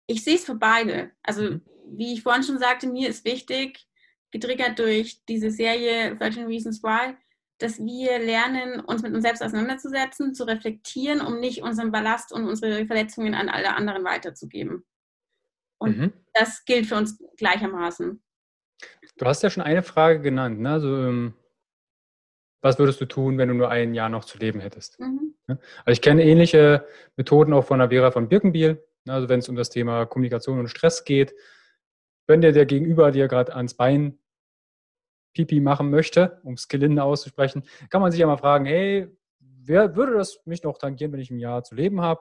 Ich sehe es für beide. Also, mhm. wie ich vorhin schon sagte, mir ist wichtig, getriggert durch diese Serie 13 Reasons Why, dass wir lernen, uns mit uns selbst auseinanderzusetzen, zu reflektieren, um nicht unseren Ballast und unsere Verletzungen an alle anderen weiterzugeben. Und mhm. das gilt für uns gleichermaßen. Du hast ja schon eine Frage genannt, ne? Also, ähm, was würdest du tun, wenn du nur ein Jahr noch zu leben hättest? Mhm. Also ich kenne ähnliche Methoden auch von der Vera von Birkenbiel, ne? also wenn es um das Thema Kommunikation und Stress geht. Wenn dir der Gegenüber dir gerade ans Bein Pipi machen möchte, um es gelinde auszusprechen, kann man sich ja mal fragen, hey, wer würde das mich noch tangieren, wenn ich ein Jahr zu leben habe?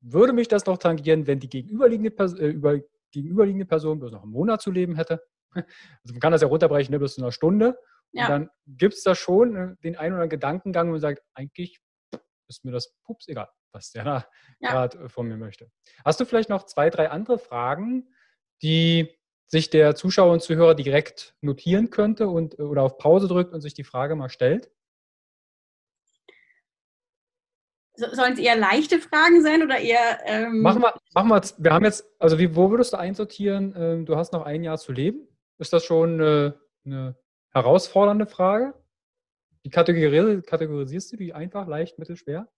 Würde mich das noch tangieren, wenn die gegenüberliegende, Pers äh, über, gegenüberliegende Person bloß noch einen Monat zu leben hätte? Also man kann das ja runterbrechen, ne, bis zu einer Stunde. Ja. Und dann gibt es da schon äh, den einen oder anderen Gedankengang, wo man sagt, eigentlich ist mir das pups egal, was der da ja. gerade von mir möchte. Hast du vielleicht noch zwei, drei andere Fragen, die sich der Zuschauer und Zuhörer direkt notieren könnte und oder auf Pause drückt und sich die Frage mal stellt? Sollen es eher leichte Fragen sein oder eher. Ähm machen wir, machen wir, wir haben jetzt, also wie, wo würdest du einsortieren? Ähm, du hast noch ein Jahr zu leben. Ist das schon eine, eine herausfordernde Frage? Wie kategorisierst du die einfach, leicht, mittel, schwer?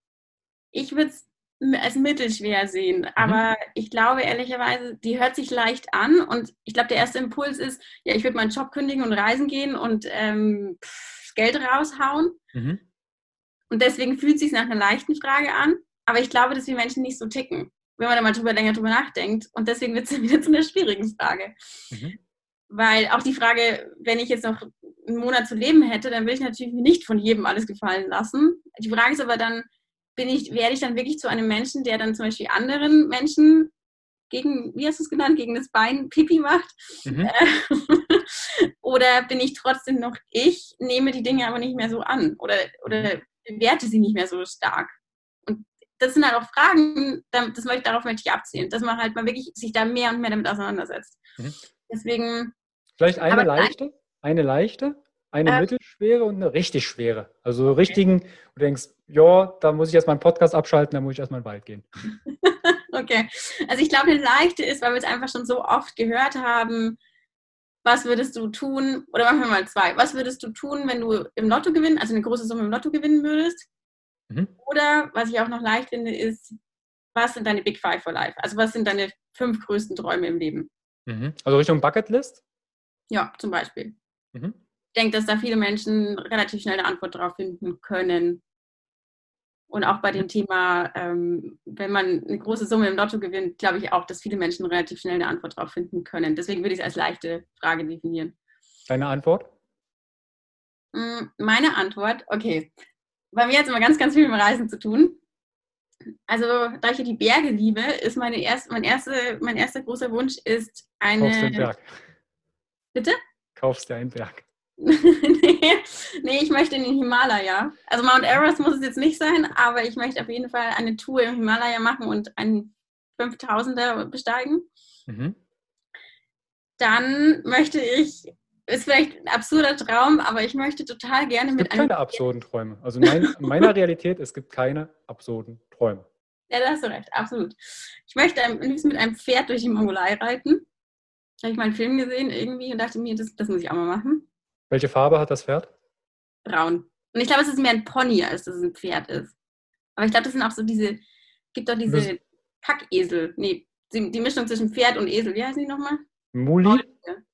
Ich würde es als mittelschwer sehen, mhm. aber mhm. ich glaube ehrlicherweise, die hört sich leicht an und ich glaube, der erste Impuls ist, ja, ich würde meinen Job kündigen und reisen gehen und ähm, pff, Geld raushauen. Mhm. Und deswegen fühlt es sich nach einer leichten Frage an, aber ich glaube, dass wir Menschen nicht so ticken, wenn man da mal drüber, länger drüber nachdenkt und deswegen wird es wieder zu einer schwierigen Frage. Mhm. Weil auch die Frage, wenn ich jetzt noch einen Monat zu leben hätte, dann will ich natürlich nicht von jedem alles gefallen lassen. Die Frage ist aber dann, bin ich, werde ich dann wirklich zu einem Menschen, der dann zum Beispiel anderen Menschen gegen, wie hast du es genannt, gegen das Bein Pipi macht? Mhm. oder bin ich trotzdem noch ich, nehme die Dinge aber nicht mehr so an oder, oder bewerte sie nicht mehr so stark? Und das sind halt auch Fragen, das möchte, darauf möchte ich abzielen, dass man halt mal wirklich sich da mehr und mehr damit auseinandersetzt. Mhm. Deswegen. Vielleicht eine leichte? Eine leichte? Eine äh, mittelschwere und eine richtig schwere. Also richtigen, okay. du denkst, ja, da muss ich erstmal einen Podcast abschalten, da muss ich erstmal in den Wald gehen. okay. Also ich glaube, eine leichte ist, weil wir es einfach schon so oft gehört haben, was würdest du tun, oder machen wir mal zwei, was würdest du tun, wenn du im Lotto gewinnen, also eine große Summe im Lotto gewinnen würdest? Mhm. Oder, was ich auch noch leicht finde, ist, was sind deine Big Five for Life? Also was sind deine fünf größten Träume im Leben? Mhm. Also Richtung Bucketlist? Ja, zum Beispiel. Mhm denke, dass da viele Menschen relativ schnell eine Antwort darauf finden können. Und auch bei dem Thema, ähm, wenn man eine große Summe im Lotto gewinnt, glaube ich auch, dass viele Menschen relativ schnell eine Antwort darauf finden können. Deswegen würde ich es als leichte Frage definieren. Deine Antwort? Mm, meine Antwort, okay. Bei mir hat es immer ganz, ganz viel mit Reisen zu tun. Also, da ich die Berge liebe, ist meine erste, mein, erste, mein erster großer Wunsch ist eine. Kaufst du einen Berg? Bitte? Kaufst du einen Berg? Nee, nee, ich möchte in den Himalaya. Also Mount Everest muss es jetzt nicht sein, aber ich möchte auf jeden Fall eine Tour im Himalaya machen und einen 5000er besteigen. Mhm. Dann möchte ich, ist vielleicht ein absurder Traum, aber ich möchte total gerne mit einem. Es gibt keine absurden Träume. Also mein, in meiner Realität, es gibt keine absurden Träume. Ja, da hast du recht, absolut. Ich möchte am liebsten mit einem Pferd durch die Mongolei reiten. Da habe ich mal einen Film gesehen irgendwie und dachte mir, das, das muss ich auch mal machen. Welche Farbe hat das Pferd? Braun. Und ich glaube, es ist mehr ein Pony, als dass es ein Pferd ist. Aber ich glaube, das sind auch so diese, gibt doch diese Packesel. Nee, die, die, Mischung zwischen Pferd und Esel. Wie heißen die nochmal? Muli?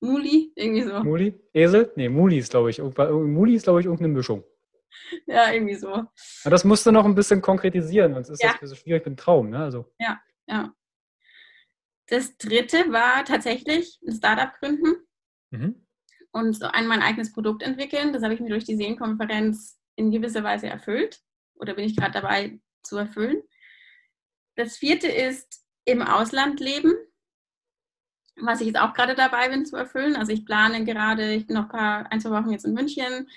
Muli, irgendwie so. Muli? Esel? Nee, Muli ist, glaube ich. Muli ist, glaube ich, irgendeine Mischung. Ja, irgendwie so. Aber das musst du noch ein bisschen konkretisieren, sonst ist ja. das so schwierig mit dem Traum. Ne? Also. Ja, ja. Das dritte war tatsächlich ein Startup gründen. Mhm und so ein mein eigenes Produkt entwickeln. Das habe ich mir durch die Seelenkonferenz in gewisser Weise erfüllt oder bin ich gerade dabei zu erfüllen. Das vierte ist im Ausland leben. was ich jetzt auch gerade dabei bin zu erfüllen. Also ich plane gerade, ich bin noch ein, paar, ein, zwei Wochen jetzt in München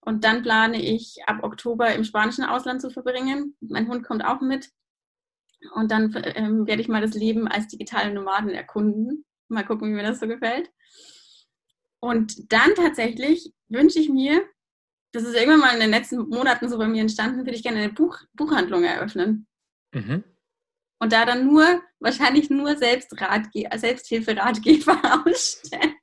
und dann plane ich ab Oktober im spanischen Ausland zu verbringen. Mein Hund kommt auch mit. Und dann ähm, werde ich mal das Leben als digitale Nomaden erkunden. Mal gucken, wie mir das so gefällt. Und dann tatsächlich wünsche ich mir, das ist irgendwann mal in den letzten Monaten so bei mir entstanden, würde ich gerne eine Buch, Buchhandlung eröffnen. Mhm. Und da dann nur, wahrscheinlich nur Selbstratge Selbsthilferatgeber ausstellen.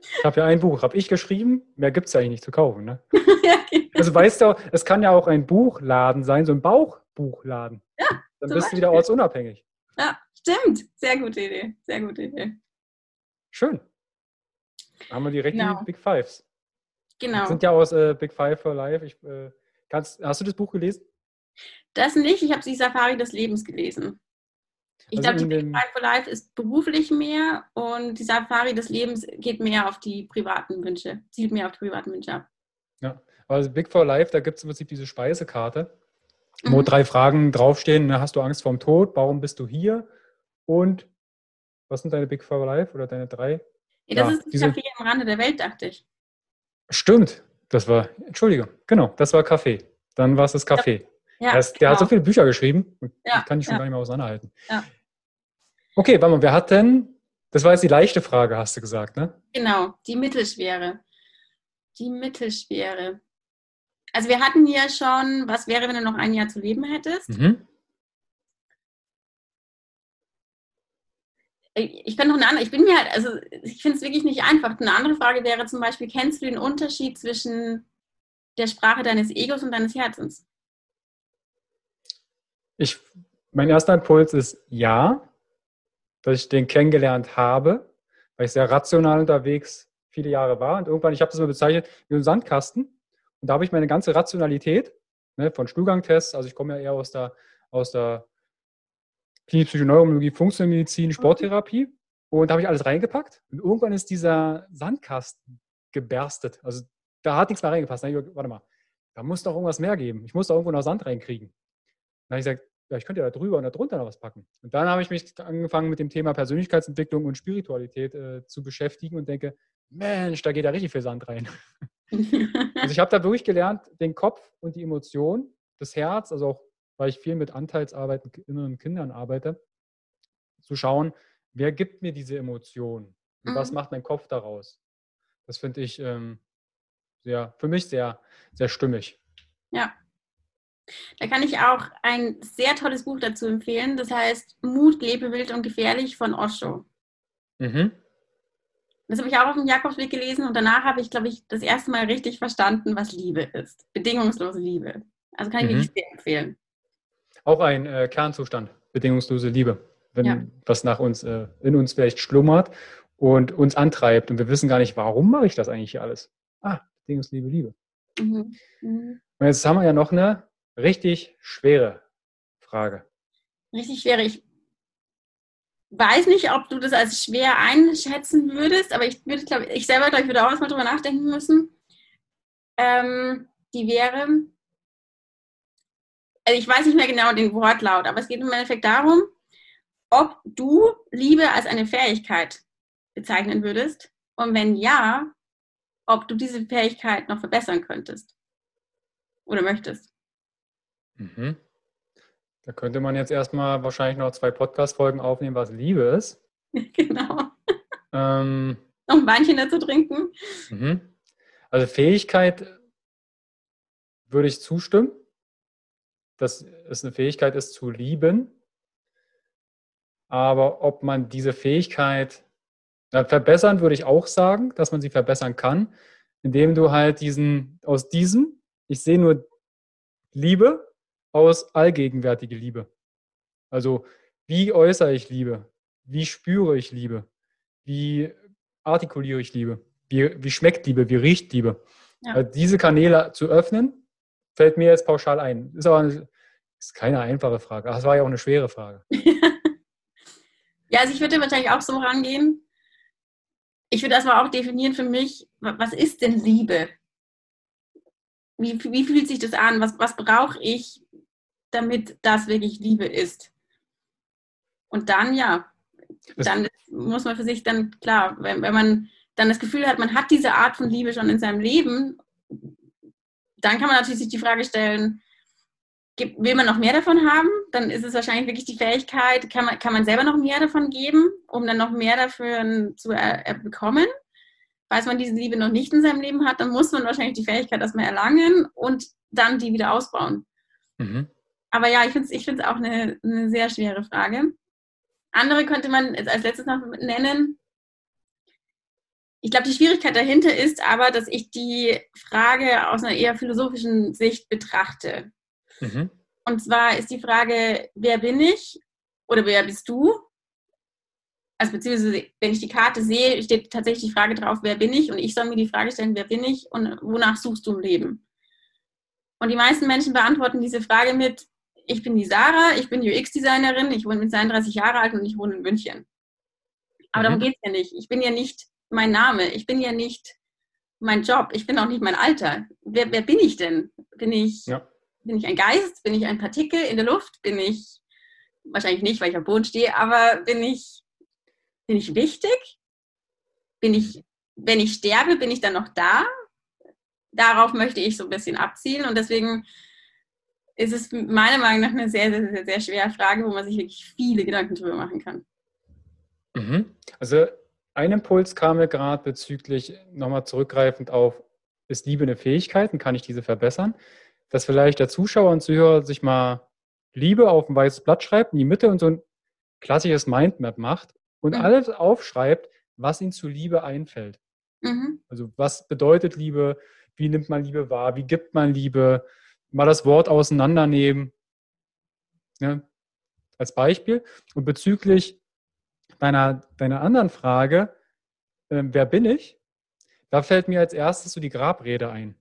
Ich habe ja ein Buch, habe ich geschrieben, mehr gibt es ja eigentlich nicht zu kaufen. Ne? ja, genau. Also weißt du, es kann ja auch ein Buchladen sein, so ein Bauchbuchladen. Ja, dann bist Beispiel. du wieder ortsunabhängig. Ja, stimmt. Sehr gute Idee. Sehr gute Idee. Schön. Haben wir direkt genau. die Big Fives. Genau. Das sind ja aus äh, Big Five for Life. Ich, äh, kannst, hast du das Buch gelesen? Das nicht. Ich habe die Safari des Lebens gelesen. Ich also glaube, die Big Five for Life ist beruflich mehr und die Safari des Lebens geht mehr auf die privaten Wünsche, zielt mehr auf die privaten Wünsche ab. Ja, also Big for Life, da gibt es im Prinzip diese Speisekarte, mhm. wo drei Fragen draufstehen. Ne, hast du Angst vorm Tod? Warum bist du hier? Und was sind deine Big for Life oder deine drei? Ja, das ja, ist das diese... Café am Rande der Welt, dachte ich. Stimmt, das war, Entschuldige, genau, das war Kaffee. Dann war es das Café. Ja, der, genau. der, hat so genau. viele Bücher geschrieben, ja, ich kann die schon ja. gar nicht mehr auseinanderhalten. Ja. Okay, warte mal, wer hat denn, das war jetzt die leichte Frage, hast du gesagt, ne? Genau, die mittelschwere. Die mittelschwere. Also wir hatten ja schon, was wäre, wenn du noch ein Jahr zu leben hättest? Mhm. Ich könnte noch eine andere, ich bin mir halt, also ich finde es wirklich nicht einfach. Eine andere Frage wäre zum Beispiel, kennst du den Unterschied zwischen der Sprache deines Egos und deines Herzens? Ich, mein erster Impuls ist ja, dass ich den kennengelernt habe, weil ich sehr rational unterwegs viele Jahre war und irgendwann, ich habe das mal bezeichnet wie ein Sandkasten und da habe ich meine ganze Rationalität ne, von Stuhlgangtests, also ich komme ja eher aus der, aus der Klinik Psychoneurologie, Funktionalmedizin, Sporttherapie. Und da habe ich alles reingepackt. Und irgendwann ist dieser Sandkasten geberstet. Also da hat nichts mehr reingepasst. Ich, warte mal, da muss doch irgendwas mehr geben. Ich muss da irgendwo noch Sand reinkriegen. Dann habe ich gesagt, ja, ich könnte ja da drüber und da drunter noch was packen. Und dann habe ich mich angefangen mit dem Thema Persönlichkeitsentwicklung und Spiritualität äh, zu beschäftigen und denke, Mensch, da geht ja richtig viel Sand rein. also ich habe da wirklich gelernt, den Kopf und die Emotion, das Herz, also auch weil ich viel mit Anteilsarbeit und inneren Kindern arbeite, zu schauen, wer gibt mir diese Emotion und mhm. was macht mein Kopf daraus. Das finde ich ähm, sehr, für mich sehr, sehr stimmig. Ja. Da kann ich auch ein sehr tolles Buch dazu empfehlen. Das heißt Mut, lebe wild und gefährlich von Osho. Mhm. Das habe ich auch auf dem Jakobsweg gelesen und danach habe ich, glaube ich, das erste Mal richtig verstanden, was Liebe ist. Bedingungslose Liebe. Also kann ich mhm. wirklich sehr empfehlen. Auch ein äh, Kernzustand, bedingungslose Liebe, wenn ja. was nach uns, äh, in uns vielleicht schlummert und uns antreibt und wir wissen gar nicht, warum mache ich das eigentlich hier alles? Ah, bedingungslose Liebe. Mhm. Mhm. Und jetzt haben wir ja noch eine richtig schwere Frage. Richtig schwere. Ich weiß nicht, ob du das als schwer einschätzen würdest, aber ich würde, glaube ich, selber, glaube ich, würde auch erstmal drüber nachdenken müssen. Ähm, die wäre, also ich weiß nicht mehr genau den Wortlaut, aber es geht im Endeffekt darum, ob du Liebe als eine Fähigkeit bezeichnen würdest und wenn ja, ob du diese Fähigkeit noch verbessern könntest oder möchtest. Mhm. Da könnte man jetzt erstmal wahrscheinlich noch zwei Podcast-Folgen aufnehmen, was Liebe ist. Genau. Ähm, noch ein Weinchen dazu trinken. Mhm. Also Fähigkeit würde ich zustimmen dass es eine Fähigkeit ist zu lieben. Aber ob man diese Fähigkeit verbessern, würde ich auch sagen, dass man sie verbessern kann, indem du halt diesen, aus diesem, ich sehe nur Liebe aus allgegenwärtige Liebe. Also, wie äußere ich Liebe? Wie spüre ich Liebe? Wie artikuliere ich Liebe? Wie, wie schmeckt Liebe? Wie riecht Liebe? Ja. Also diese Kanäle zu öffnen fällt mir jetzt pauschal ein. Ist aber eine, ist keine einfache Frage. Ach, das war ja auch eine schwere Frage. ja, also ich würde wahrscheinlich auch so rangehen. Ich würde erstmal auch definieren für mich, was ist denn Liebe? Wie, wie fühlt sich das an? Was, was brauche ich, damit das wirklich Liebe ist? Und dann, ja, dann muss man für sich dann, klar, wenn, wenn man dann das Gefühl hat, man hat diese Art von Liebe schon in seinem Leben, dann kann man natürlich sich die Frage stellen, will man noch mehr davon haben? Dann ist es wahrscheinlich wirklich die Fähigkeit, kann man, kann man selber noch mehr davon geben, um dann noch mehr dafür zu bekommen? Falls man diese Liebe noch nicht in seinem Leben hat, dann muss man wahrscheinlich die Fähigkeit erstmal erlangen und dann die wieder ausbauen. Mhm. Aber ja, ich finde es ich auch eine, eine sehr schwere Frage. Andere könnte man als letztes noch nennen. Ich glaube, die Schwierigkeit dahinter ist aber, dass ich die Frage aus einer eher philosophischen Sicht betrachte. Mhm. Und zwar ist die Frage, wer bin ich oder wer bist du? Also beziehungsweise, wenn ich die Karte sehe, steht tatsächlich die Frage drauf, wer bin ich? Und ich soll mir die Frage stellen, wer bin ich und wonach suchst du im Leben? Und die meisten Menschen beantworten diese Frage mit, ich bin die Sarah, ich bin UX-Designerin, ich wohne mit 32 Jahren alt und ich wohne in München. Aber mhm. darum geht es ja nicht. Ich bin ja nicht mein Name, ich bin ja nicht mein Job, ich bin auch nicht mein Alter. Wer, wer bin ich denn? Bin ich, ja. bin ich ein Geist? Bin ich ein Partikel in der Luft? Bin ich, wahrscheinlich nicht, weil ich am Boden stehe, aber bin ich, bin ich wichtig? Bin ich, wenn ich sterbe, bin ich dann noch da? Darauf möchte ich so ein bisschen abzielen und deswegen ist es meiner Meinung nach eine sehr, sehr, sehr, sehr schwere Frage, wo man sich wirklich viele Gedanken drüber machen kann. Mhm. Also ein Impuls kam mir gerade bezüglich, nochmal zurückgreifend auf, ist Liebe eine Fähigkeit und kann ich diese verbessern? Dass vielleicht der Zuschauer und Zuhörer sich mal Liebe auf ein weißes Blatt schreibt, in die Mitte und so ein klassisches Mindmap macht und mhm. alles aufschreibt, was ihm zu Liebe einfällt. Mhm. Also was bedeutet Liebe? Wie nimmt man Liebe wahr? Wie gibt man Liebe? mal das Wort auseinandernehmen. Ja, als Beispiel. Und bezüglich deiner, deiner anderen Frage, äh, wer bin ich? Da fällt mir als erstes so die Grabrede ein.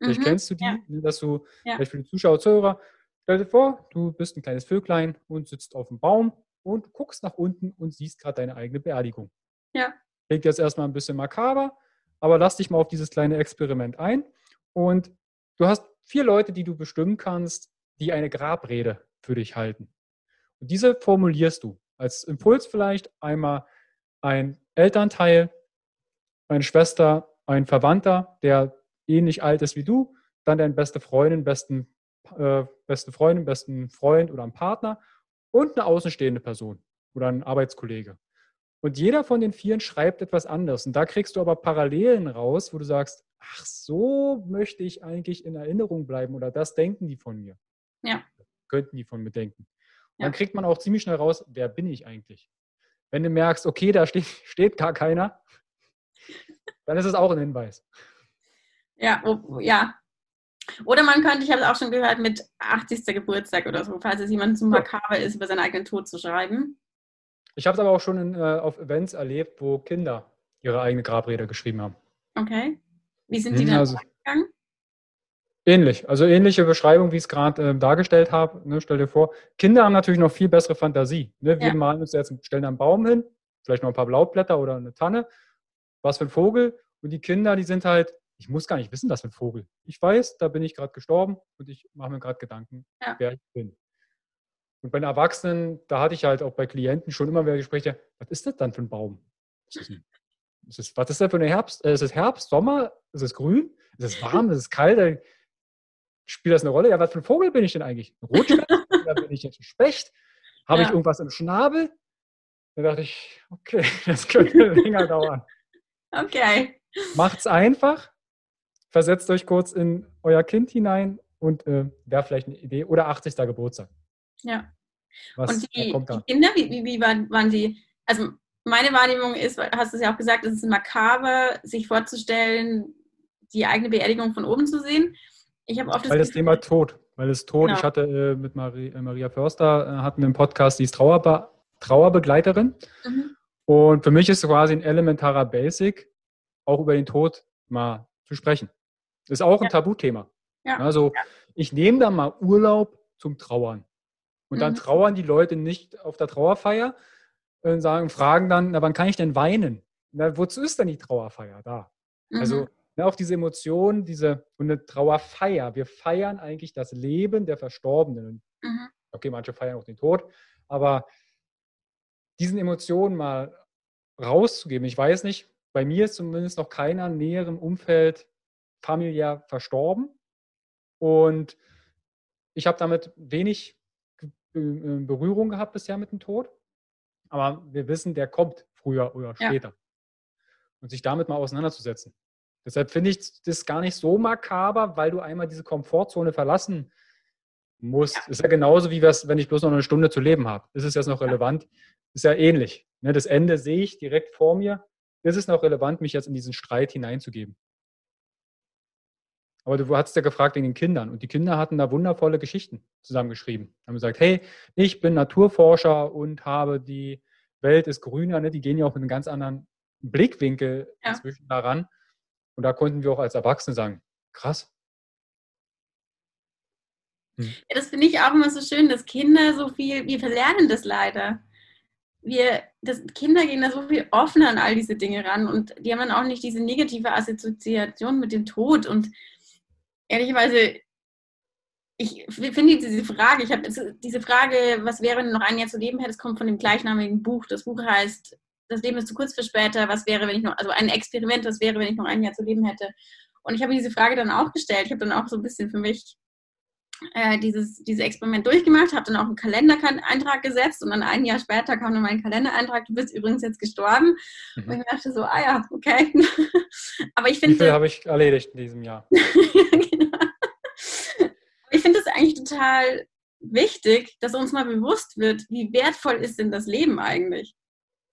Vielleicht mhm, kennst du die, ja. Ne, dass du, ja. vielleicht für die Zuschauer, Zuhörer, stell dir vor, du bist ein kleines Vöglein und sitzt auf dem Baum und guckst nach unten und siehst gerade deine eigene Beerdigung. Ja. Klingt jetzt erstmal ein bisschen makaber, aber lass dich mal auf dieses kleine Experiment ein und du hast vier Leute, die du bestimmen kannst, die eine Grabrede für dich halten. Und diese formulierst du als Impuls vielleicht einmal ein Elternteil, eine Schwester, ein Verwandter, der ähnlich alt ist wie du, dann deine beste Freundin, besten, äh, beste Freundin, besten Freund oder ein Partner und eine außenstehende Person oder ein Arbeitskollege. Und jeder von den vieren schreibt etwas anderes. Und da kriegst du aber Parallelen raus, wo du sagst, ach, so möchte ich eigentlich in Erinnerung bleiben oder das denken die von mir. Ja. Könnten die von mir denken. Dann kriegt man auch ziemlich schnell raus, wer bin ich eigentlich? Wenn du merkst, okay, da steht, steht gar keiner, dann ist es auch ein Hinweis. Ja, oh, ja. Oder man könnte, ich habe es auch schon gehört, mit 80. Geburtstag oder so, falls es jemand zu makaber ist, über seinen eigenen Tod zu schreiben. Ich habe es aber auch schon in, äh, auf Events erlebt, wo Kinder ihre eigene Grabrede geschrieben haben. Okay. Wie sind die hm, dann also, gegangen? Ähnlich, also ähnliche Beschreibung, wie ich es gerade äh, dargestellt habe. Ne, stell dir vor, Kinder haben natürlich noch viel bessere Fantasie. Ne? Wir ja. malen uns jetzt, stellen einen Baum hin, vielleicht noch ein paar Laubblätter oder eine Tanne, was für ein Vogel. Und die Kinder, die sind halt, ich muss gar nicht wissen, was für ein Vogel. Ich weiß, da bin ich gerade gestorben und ich mache mir gerade Gedanken, ja. wer ich bin. Und bei den Erwachsenen, da hatte ich halt auch bei Klienten schon immer wieder Gespräche, was ist das dann für ein Baum? Das ist ein ist was ist das für eine Herbst? Äh, ist es Herbst, Sommer? Ist es grün? Ist es warm? ist es kalt? Spielt das eine Rolle? Ja, was für ein Vogel bin ich denn eigentlich? Ein Rotschwert? Oder bin ich jetzt ein Specht? Habe ja. ich irgendwas im Schnabel? Da dachte ich, okay, das könnte länger dauern. Okay. Macht's einfach. Versetzt euch kurz in euer Kind hinein und äh, wäre vielleicht eine Idee. Oder 80. Geburtstag. Ja. Was, und die, die Kinder, wie, wie, wie waren, waren die? Also meine Wahrnehmung ist, hast du es ja auch gesagt, es ist makaber, sich vorzustellen, die eigene Beerdigung von oben zu sehen. Ich habe oft das Weil das Thema Tod, weil es Tod, genau. ich hatte äh, mit Marie, äh, Maria Förster, äh, hatten wir einen Podcast, die ist Trauerbe Trauerbegleiterin. Mhm. Und für mich ist es quasi ein elementarer Basic, auch über den Tod mal zu sprechen. Das ist auch ein ja. Tabuthema. Ja. Also ja. ich nehme da mal Urlaub zum Trauern. Und dann mhm. trauern die Leute nicht auf der Trauerfeier, und sagen, fragen dann, na, wann kann ich denn weinen? Na, wozu ist denn die Trauerfeier da? Mhm. Also ne, auch diese Emotionen, diese und eine Trauerfeier. Wir feiern eigentlich das Leben der Verstorbenen. Mhm. Okay, manche feiern auch den Tod, aber diesen Emotionen mal rauszugeben. Ich weiß nicht, bei mir ist zumindest noch keiner näheren Umfeld familiär verstorben. Und ich habe damit wenig Berührung gehabt bisher mit dem Tod. Aber wir wissen, der kommt früher oder später. Ja. Und sich damit mal auseinanderzusetzen. Deshalb finde ich das gar nicht so makaber, weil du einmal diese Komfortzone verlassen musst. Ja. Ist ja genauso wie wenn ich bloß noch eine Stunde zu leben habe. Ist es jetzt noch relevant? Ist ja ähnlich. Ne, das Ende sehe ich direkt vor mir. Ist es noch relevant, mich jetzt in diesen Streit hineinzugeben? Aber du hast ja gefragt wegen den Kindern. Und die Kinder hatten da wundervolle Geschichten zusammengeschrieben. Haben gesagt, hey, ich bin Naturforscher und habe die Welt ist grüner. Ne? Die gehen ja auch mit einem ganz anderen Blickwinkel ja. inzwischen daran. Und da konnten wir auch als Erwachsene sagen, krass. Hm. Ja, das finde ich auch immer so schön, dass Kinder so viel, wir verlernen das leider. Wir, das, Kinder gehen da so viel offener an all diese Dinge ran und die haben dann auch nicht diese negative Assoziation mit dem Tod. Und ehrlicherweise, ich finde diese Frage, ich habe diese Frage, was wäre, wenn du noch ein Jahr zu leben hättest, kommt von dem gleichnamigen Buch. Das Buch heißt das Leben ist zu kurz für später, was wäre, wenn ich noch, also ein Experiment, was wäre, wenn ich noch ein Jahr zu leben hätte. Und ich habe diese Frage dann auch gestellt. Ich habe dann auch so ein bisschen für mich äh, dieses, dieses Experiment durchgemacht, habe dann auch einen Kalendereintrag gesetzt und dann ein Jahr später kam dann mein Kalendereintrag, du bist übrigens jetzt gestorben. Mhm. Und ich dachte so, ah ja, okay. Aber ich finde. Wie viel habe ich erledigt in diesem Jahr? genau. Ich finde es eigentlich total wichtig, dass uns mal bewusst wird, wie wertvoll ist denn das Leben eigentlich?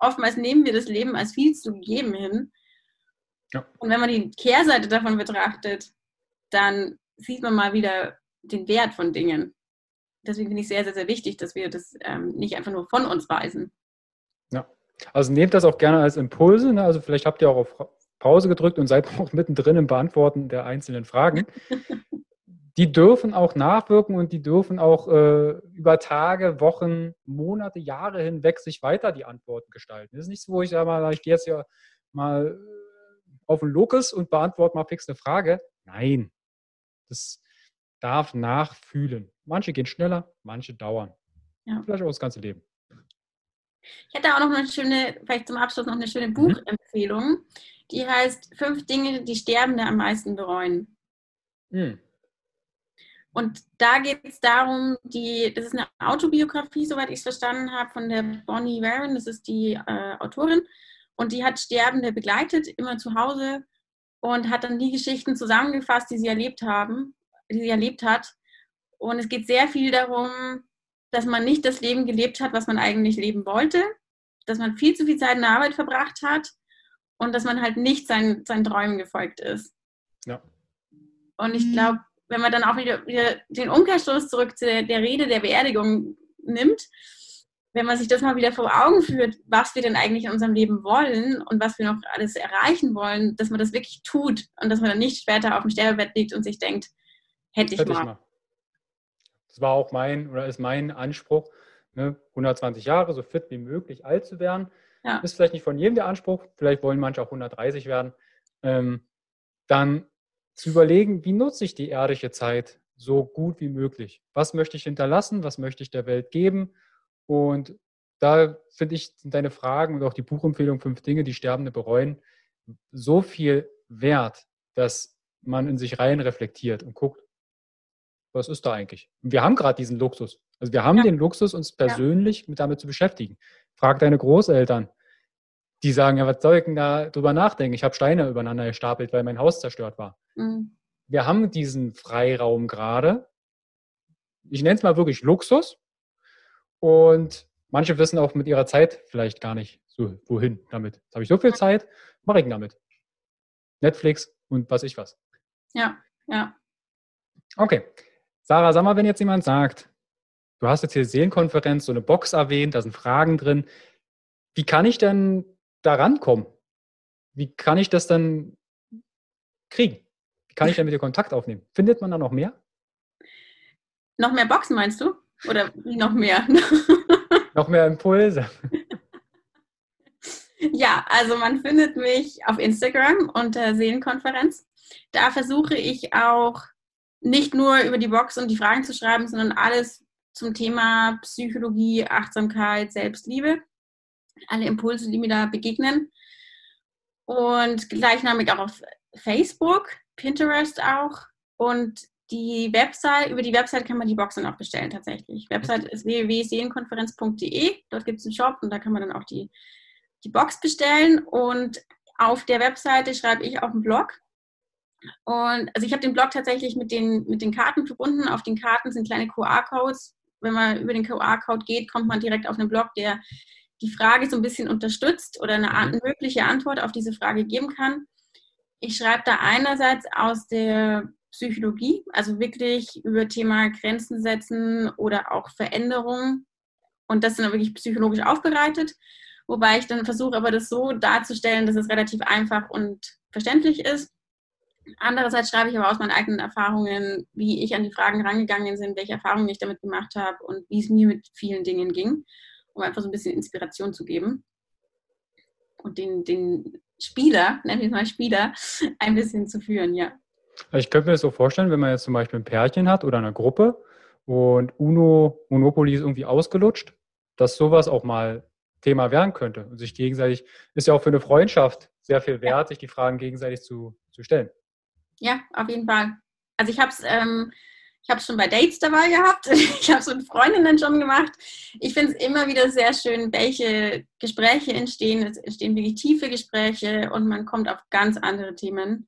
Oftmals nehmen wir das Leben als viel zu gegeben hin. Ja. Und wenn man die Kehrseite davon betrachtet, dann sieht man mal wieder den Wert von Dingen. Deswegen finde ich sehr, sehr, sehr wichtig, dass wir das ähm, nicht einfach nur von uns weisen. Ja, also nehmt das auch gerne als Impulse. Ne? Also vielleicht habt ihr auch auf Pause gedrückt und seid auch mittendrin im Beantworten der einzelnen Fragen. die dürfen auch nachwirken und die dürfen auch äh, über Tage, Wochen, Monate, Jahre hinweg sich weiter die Antworten gestalten. Das ist nicht so, wo ich sage mal, ich gehe jetzt ja mal äh, auf den Locus und beantworte mal fix eine Frage. Nein, das darf nachfühlen. Manche gehen schneller, manche dauern. Ja. Vielleicht auch das ganze Leben. Ich hätte auch noch eine schöne, vielleicht zum Abschluss noch eine schöne mhm. Buchempfehlung. Die heißt Fünf Dinge, die Sterbende am meisten bereuen. Mhm. Und da geht es darum, die, das ist eine Autobiografie, soweit ich es verstanden habe, von der Bonnie Warren, das ist die äh, Autorin. Und die hat Sterbende begleitet, immer zu Hause und hat dann die Geschichten zusammengefasst, die sie erlebt haben, die sie erlebt hat. Und es geht sehr viel darum, dass man nicht das Leben gelebt hat, was man eigentlich leben wollte, dass man viel zu viel Zeit in der Arbeit verbracht hat und dass man halt nicht seinen, seinen Träumen gefolgt ist. Ja. Und ich glaube, wenn man dann auch wieder, wieder den Umkehrstoß zurück zu der, der Rede der Beerdigung nimmt, wenn man sich das mal wieder vor Augen führt, was wir denn eigentlich in unserem Leben wollen und was wir noch alles erreichen wollen, dass man das wirklich tut und dass man dann nicht später auf dem Sterbebett liegt und sich denkt, hätte ich, hätte mal. ich mal. Das war auch mein oder ist mein Anspruch, ne, 120 Jahre so fit wie möglich alt zu werden. Ja. Ist vielleicht nicht von jedem der Anspruch, vielleicht wollen manche auch 130 werden. Ähm, dann zu überlegen, wie nutze ich die erdische Zeit so gut wie möglich? Was möchte ich hinterlassen? Was möchte ich der Welt geben? Und da finde ich, sind deine Fragen und auch die Buchempfehlung Fünf Dinge, die Sterbende bereuen, so viel wert, dass man in sich rein reflektiert und guckt, was ist da eigentlich? Und wir haben gerade diesen Luxus. Also wir haben ja. den Luxus, uns persönlich ja. mit damit zu beschäftigen. Frag deine Großeltern die sagen, ja, was soll ich denn da drüber nachdenken? Ich habe Steine übereinander gestapelt, weil mein Haus zerstört war. Mhm. Wir haben diesen Freiraum gerade. Ich nenne es mal wirklich Luxus. Und manche wissen auch mit ihrer Zeit vielleicht gar nicht so, wohin damit. Jetzt habe ich so viel Zeit, mache ich damit. Netflix und was ich was. Ja, ja. Okay. Sarah, sag mal, wenn jetzt jemand sagt, du hast jetzt hier Seelenkonferenz, so eine Box erwähnt, da sind Fragen drin. Wie kann ich denn da rankommen? Wie kann ich das dann kriegen? Wie kann ich dann mit dir Kontakt aufnehmen? Findet man da noch mehr? Noch mehr Boxen meinst du? Oder wie noch mehr? noch mehr Impulse. Ja, also man findet mich auf Instagram unter Seelenkonferenz. Da versuche ich auch nicht nur über die Box und die Fragen zu schreiben, sondern alles zum Thema Psychologie, Achtsamkeit, Selbstliebe alle Impulse, die mir da begegnen. Und gleichnamig auch auf Facebook, Pinterest auch. Und die Website, über die Website kann man die Boxen auch bestellen tatsächlich. Website ist www.seelenkonferenz.de. Dort gibt es einen Shop und da kann man dann auch die, die Box bestellen. Und auf der Webseite schreibe ich auch einen Blog. Und also ich habe den Blog tatsächlich mit den, mit den Karten verbunden. Auf den Karten sind kleine QR-Codes. Wenn man über den QR-Code geht, kommt man direkt auf einen Blog, der die Frage so ein bisschen unterstützt oder eine, mhm. mögliche Antwort auf diese Frage geben kann. Ich schreibe da einerseits aus der Psychologie, also wirklich über Thema Grenzen setzen oder auch Veränderungen. Und das sind dann wirklich psychologisch aufbereitet. Wobei ich dann versuche, aber das so darzustellen, dass es relativ einfach und verständlich ist. Andererseits schreibe ich aber aus meinen eigenen Erfahrungen, wie ich an die Fragen rangegangen bin, welche Erfahrungen ich damit gemacht habe und wie es mir mit vielen Dingen ging, um einfach so ein bisschen Inspiration zu geben und den, den Spieler, nennen wir es mal Spieler, ein bisschen zu führen, ja. Ich könnte mir das so vorstellen, wenn man jetzt zum Beispiel ein Pärchen hat oder eine Gruppe und Uno, Monopoly ist irgendwie ausgelutscht, dass sowas auch mal Thema werden könnte und sich gegenseitig, ist ja auch für eine Freundschaft sehr viel wert, ja. sich die Fragen gegenseitig zu, zu stellen. Ja, auf jeden Fall. Also ich habe es ähm, ich schon bei Dates dabei gehabt, ich habe es mit Freundinnen schon gemacht. Ich finde es immer wieder sehr schön, welche Gespräche entstehen. Es entstehen wirklich tiefe Gespräche und man kommt auf ganz andere Themen.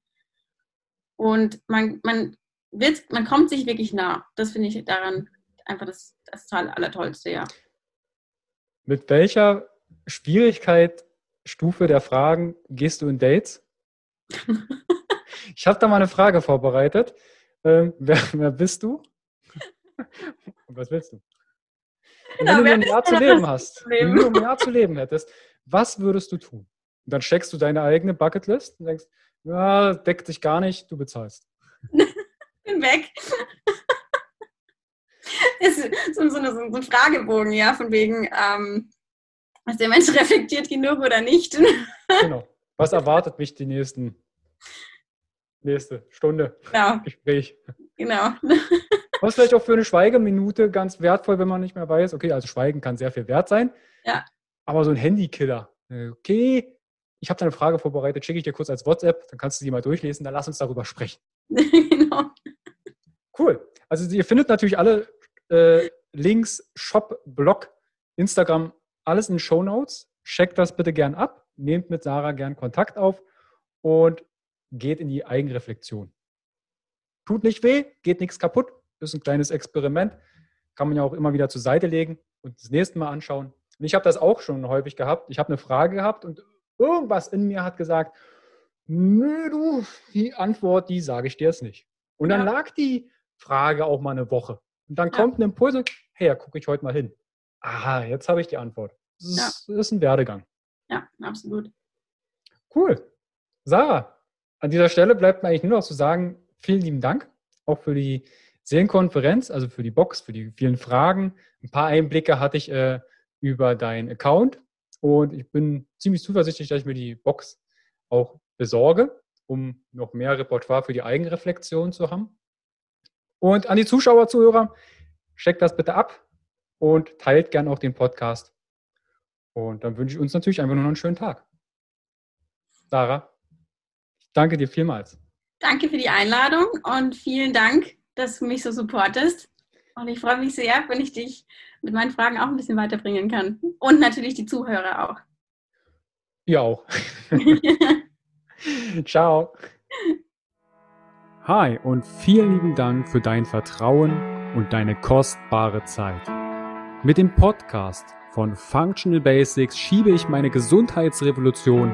Und man, man, wird, man kommt sich wirklich nah. Das finde ich daran einfach das, das Allertollste, ja. Mit welcher Schwierigkeit, Stufe der Fragen gehst du in Dates? ich habe da mal eine Frage vorbereitet. Ähm, wer, wer, bist du? Und was willst du? Und genau, wenn du ein Jahr zu leben hast, wenn du ein Jahr zu leben hättest, was würdest du tun? Und dann checkst du deine eigene Bucketlist und denkst, ja, deckt sich gar nicht, du bezahlst. Bin weg. ist so, so, eine, so, ein Fragebogen, ja, von wegen, ähm, ist der Mensch reflektiert genug oder nicht? genau. Was erwartet mich die nächsten nächste Stunde genau. Gespräch? Genau. Was vielleicht auch für eine Schweigeminute ganz wertvoll, wenn man nicht mehr weiß, okay, also Schweigen kann sehr viel wert sein. Ja. Aber so ein Handykiller, okay, ich habe da eine Frage vorbereitet, schicke ich dir kurz als WhatsApp, dann kannst du die mal durchlesen, dann lass uns darüber sprechen. genau. Cool. Also ihr findet natürlich alle äh, Links, Shop, Blog, Instagram, alles in Show Notes. Checkt das bitte gern ab, nehmt mit Sarah gern Kontakt auf und geht in die Eigenreflexion. Tut nicht weh, geht nichts kaputt, ist ein kleines Experiment, kann man ja auch immer wieder zur Seite legen und das nächste Mal anschauen. Und ich habe das auch schon häufig gehabt. Ich habe eine Frage gehabt und irgendwas in mir hat gesagt, nö, du, die Antwort, die sage ich dir jetzt nicht. Und dann ja. lag die Frage auch mal eine Woche. Und dann ja. kommt ein Impuls, hey, da gucke ich heute mal hin. Aha, jetzt habe ich die Antwort. Das ist, ja. das ist ein Werdegang. Ja, absolut. Cool. Sarah, an dieser Stelle bleibt mir eigentlich nur noch zu sagen, vielen lieben Dank auch für die Seelenkonferenz, also für die Box, für die vielen Fragen. Ein paar Einblicke hatte ich äh, über deinen Account und ich bin ziemlich zuversichtlich, dass ich mir die Box auch besorge, um noch mehr Repertoire für die Eigenreflexion zu haben. Und an die Zuschauer, Zuhörer, checkt das bitte ab und teilt gern auch den Podcast. Und dann wünsche ich uns natürlich einfach nur noch einen schönen Tag. Sarah, danke dir vielmals. Danke für die Einladung und vielen Dank, dass du mich so supportest. Und ich freue mich sehr, wenn ich dich mit meinen Fragen auch ein bisschen weiterbringen kann. Und natürlich die Zuhörer auch. Ihr auch. Ciao. Hi und vielen lieben Dank für dein Vertrauen und deine kostbare Zeit. Mit dem Podcast von Functional Basics schiebe ich meine Gesundheitsrevolution